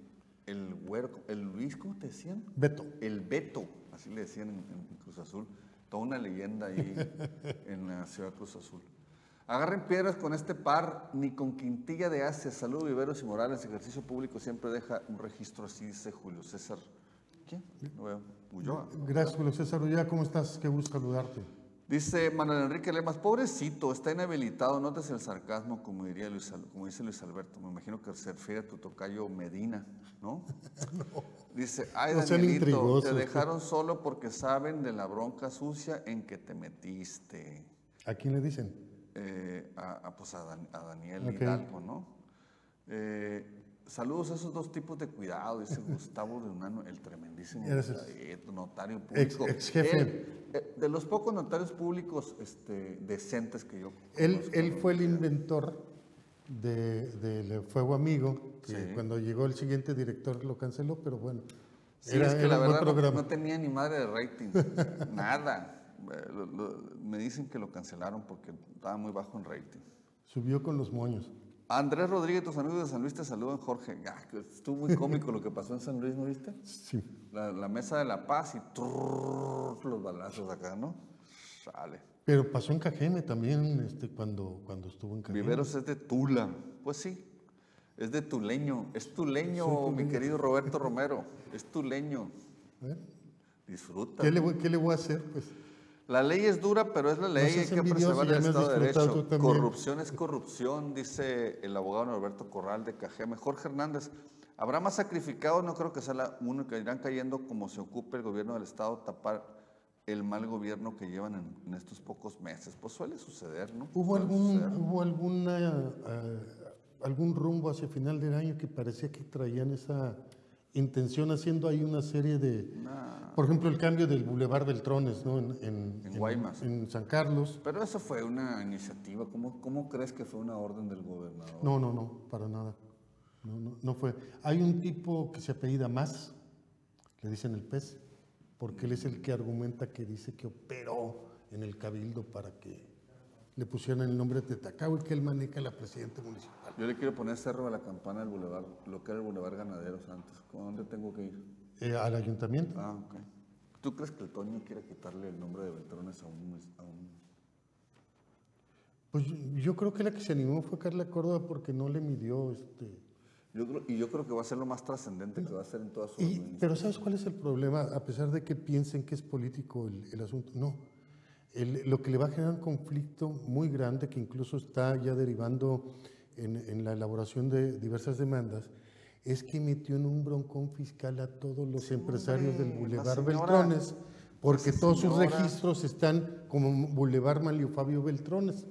[SPEAKER 6] el güero, el Luis, ¿cómo te decían?
[SPEAKER 5] Beto.
[SPEAKER 6] El Beto, así le decían en, en Cruz Azul. Toda una leyenda ahí en la ciudad de Cruz Azul. Agarren piedras con este par, ni con quintilla de haces. Salud, Viveros y Morales. Ejercicio público siempre deja un registro así, dice Julio César. ¿Quién? No veo. Ulloa.
[SPEAKER 5] Gracias, Julio César Ulloa, ¿cómo estás? Qué gusto saludarte.
[SPEAKER 6] Dice Manuel Enrique Lemas, pobrecito, está inhabilitado, notes el sarcasmo, como, diría Luis, como dice Luis Alberto. Me imagino que se refiere a tu tocayo Medina, ¿no? Dice, ay,
[SPEAKER 5] No
[SPEAKER 6] Danielito, te dejaron solo porque saben de la bronca sucia en que te metiste.
[SPEAKER 5] ¿A quién le dicen?
[SPEAKER 6] Eh, a, a, pues a, Dan- a Daniel
[SPEAKER 5] Ok.
[SPEAKER 6] Hidalgo, ¿no? Eh, saludos a esos dos tipos de cuidado, dice Gustavo de Unano, el tremendísimo eh, notario
[SPEAKER 5] Ex-
[SPEAKER 6] público.
[SPEAKER 5] ex jefe.
[SPEAKER 6] Él, eh, de los pocos notarios públicos este, decentes que yo
[SPEAKER 5] Él, él fue el inventor de- del Fuego Amigo, que
[SPEAKER 6] Sí.
[SPEAKER 5] cuando llegó el siguiente director lo canceló, pero bueno,
[SPEAKER 6] Sí,
[SPEAKER 5] era,
[SPEAKER 6] es que
[SPEAKER 5] era
[SPEAKER 6] la verdad no, no tenía ni madre de rating, nada. Eh, lo- lo- me dicen que lo cancelaron porque estaba muy bajo en rating.
[SPEAKER 5] Subió con los moños.
[SPEAKER 6] Andrés Rodríguez, tus amigos de San Luis te saludan, Jorge. Ah, estuvo muy cómico lo que pasó en San Luis, ¿no viste?
[SPEAKER 5] Sí.
[SPEAKER 6] La, la mesa de la paz y trrr, los balazos acá, ¿no? Sale.
[SPEAKER 5] Pero pasó en Cajeme también este, cuando, cuando estuvo en Cajeme.
[SPEAKER 6] Viveros es de Tula. Pues sí, es de tuleño. Es tuleño,
[SPEAKER 5] Soy
[SPEAKER 6] mi querido Roberto Romero. Es tuleño.
[SPEAKER 5] ¿Eh?
[SPEAKER 6] Disfruta.
[SPEAKER 5] ¿Qué, le voy, ¿Qué le voy a hacer? Pues
[SPEAKER 6] La ley es dura, pero es la ley, hay que preservar el Estado de Derecho. Corrupción es corrupción, dice el abogado Norberto Corral de Cajeme. Jorge Hernández, ¿habrá más sacrificados? No creo que sea la que irán cayendo como se ocupe el gobierno del Estado tapar el mal gobierno que llevan en, en estos pocos meses. Pues suele suceder, ¿no?
[SPEAKER 5] ¿Hubo
[SPEAKER 6] Suele
[SPEAKER 5] algún,
[SPEAKER 6] suceder.
[SPEAKER 5] hubo alguna, ah, algún rumbo hacia final del año que parecía que traían esa intención haciendo ahí una serie de, por ejemplo, el cambio del Boulevard Beltrones, ¿no? En, en,
[SPEAKER 6] En Guaymas.
[SPEAKER 5] en San Carlos.
[SPEAKER 6] Pero eso fue una iniciativa. ¿Cómo, ¿Cómo crees que fue una orden del gobernador?
[SPEAKER 5] No, no, no, para nada. No, no, no fue. Hay un tipo que se apellida Más, le dicen el pez, porque él es el que argumenta que dice que operó en el cabildo para que le pusieran el nombre de Tetacao y que él maneja la presidenta municipal.
[SPEAKER 6] Yo le quiero poner Cerro de la Campana del Boulevard, lo que era el Boulevard Ganaderos antes. ¿Con dónde tengo que ir?
[SPEAKER 5] Eh, al ayuntamiento.
[SPEAKER 6] Ah, ok. ¿Tú crees que el Toño quiere quitarle el nombre de Beltrones a un... a un-
[SPEAKER 5] Pues yo creo que la que se animó fue Carla Córdoba porque no le midió este.
[SPEAKER 6] Yo creo, y yo creo que va a ser lo más trascendente que va a ser en toda su
[SPEAKER 5] Y, pero ¿sabes cuál es el problema? A pesar de que piensen que es político el, el asunto, no. El- lo que le va a generar un conflicto muy grande que incluso está ya derivando en, en la elaboración de diversas demandas es que metió en un broncón fiscal a todos los empresarios del Boulevard Beltrones porque todos sus registros están como Boulevard Manlio Fabio Beltrones.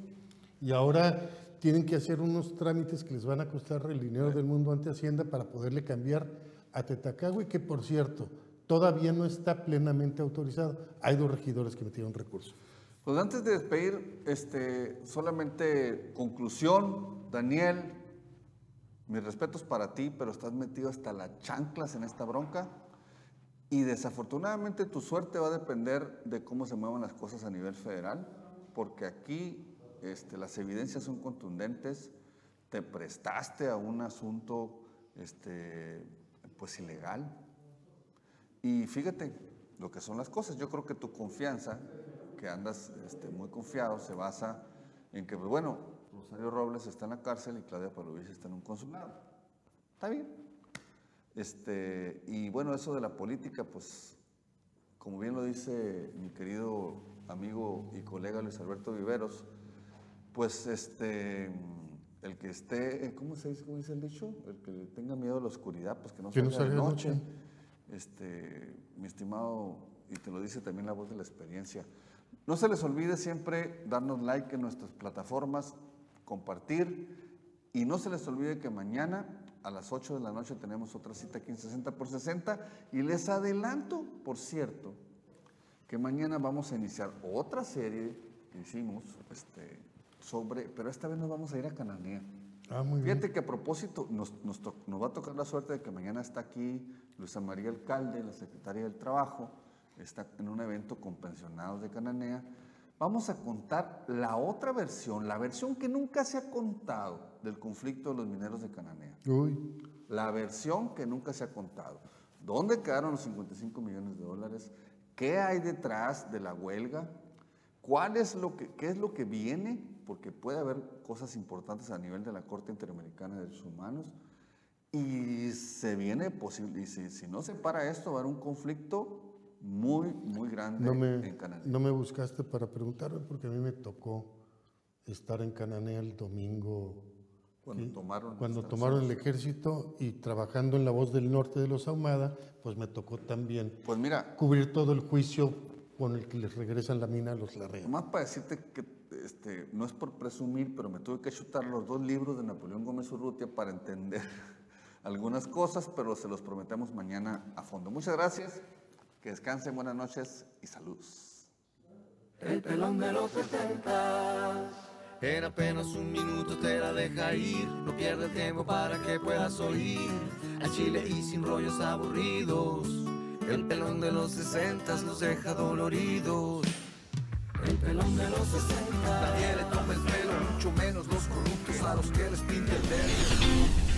[SPEAKER 5] Y ahora tienen que hacer unos trámites que les van a costar el dinero del mundo ante Hacienda para poderle cambiar a Tetacagüe, que por cierto, todavía no está plenamente autorizado. Hay dos regidores que metieron recursos.
[SPEAKER 6] Pues antes de despedir, este, solamente conclusión, Daniel, mis respetos para ti, pero estás metido hasta las chanclas en esta bronca. Y desafortunadamente tu suerte va a depender de cómo se muevan las cosas a nivel federal, porque aquí este, las evidencias son contundentes, te prestaste a un asunto este, pues ilegal, y fíjate lo que son las cosas. Yo creo que tu confianza, que andas este, muy confiado, se basa en que, pues, bueno, Rosario Robles está en la cárcel y Claudia Palovich está en un consulado. Está bien. Este, y bueno, eso de la política, pues, como bien lo dice mi querido amigo y colega Luis Alberto Viveros, pues este, el que esté, ¿cómo se dice, cómo dice el dicho? El que tenga miedo a la oscuridad, pues que no
[SPEAKER 5] no
[SPEAKER 6] salga de
[SPEAKER 5] salga de
[SPEAKER 6] noche.
[SPEAKER 5] noche.
[SPEAKER 6] Este, mi estimado, y te lo dice también la voz de la experiencia. No se les olvide siempre darnos like en nuestras plataformas, compartir y no se les olvide que mañana a las 8 de la noche tenemos otra cita aquí en 60 por 60 y les adelanto, por cierto, que mañana vamos a iniciar otra serie que hicimos este, sobre, pero esta vez nos vamos a ir a Cananea.
[SPEAKER 5] Ah, muy bien.
[SPEAKER 6] Fíjate que a propósito nos, nos nos va a tocar la suerte de que mañana está aquí Luisa María Alcalde, la secretaria del Trabajo, está en un evento con pensionados de Cananea. Vamos a contar la otra versión, la versión que nunca se ha contado del conflicto de los mineros de Cananea.
[SPEAKER 5] Uy,
[SPEAKER 6] La versión que nunca se ha contado. ¿Dónde quedaron los 55 millones de dólares? ¿Qué hay detrás de la huelga? ¿Cuál es lo que, ¿Qué es lo que viene? Porque puede haber cosas importantes a nivel de la Corte Interamericana de Derechos Humanos. Y se viene posible, y si, si no se para esto, va a haber un conflicto muy, muy grande
[SPEAKER 5] no
[SPEAKER 6] en
[SPEAKER 5] me,
[SPEAKER 6] Canadá.
[SPEAKER 5] no me buscaste para preguntarme porque a mí me tocó estar en Cananea el domingo.
[SPEAKER 6] Cuando
[SPEAKER 5] ¿sí?
[SPEAKER 6] tomaron
[SPEAKER 5] Cuando tomaron el ejército y trabajando en la voz del norte de los Ahumada, pues me tocó también
[SPEAKER 6] Pues mira,
[SPEAKER 5] cubrir todo el juicio con el que les regresan la mina a los Larrea.
[SPEAKER 6] Nomás para decirte que este, no es por presumir, pero me tuve que chutar los dos libros de Napoleón Gómez Urrutia para entender algunas cosas, pero se los prometemos mañana a fondo. Muchas gracias, que descansen, buenas noches y salud.
[SPEAKER 3] El pelón de los 60. En apenas un minuto te la deja ir, no pierde tiempo para que puedas oír. A Chile y sin rollos aburridos, el pelón de los sesentas nos deja doloridos. El pelón de los sesentas, nadie le toma el pelo, mucho menos los corruptos a los que les pinta el dedo.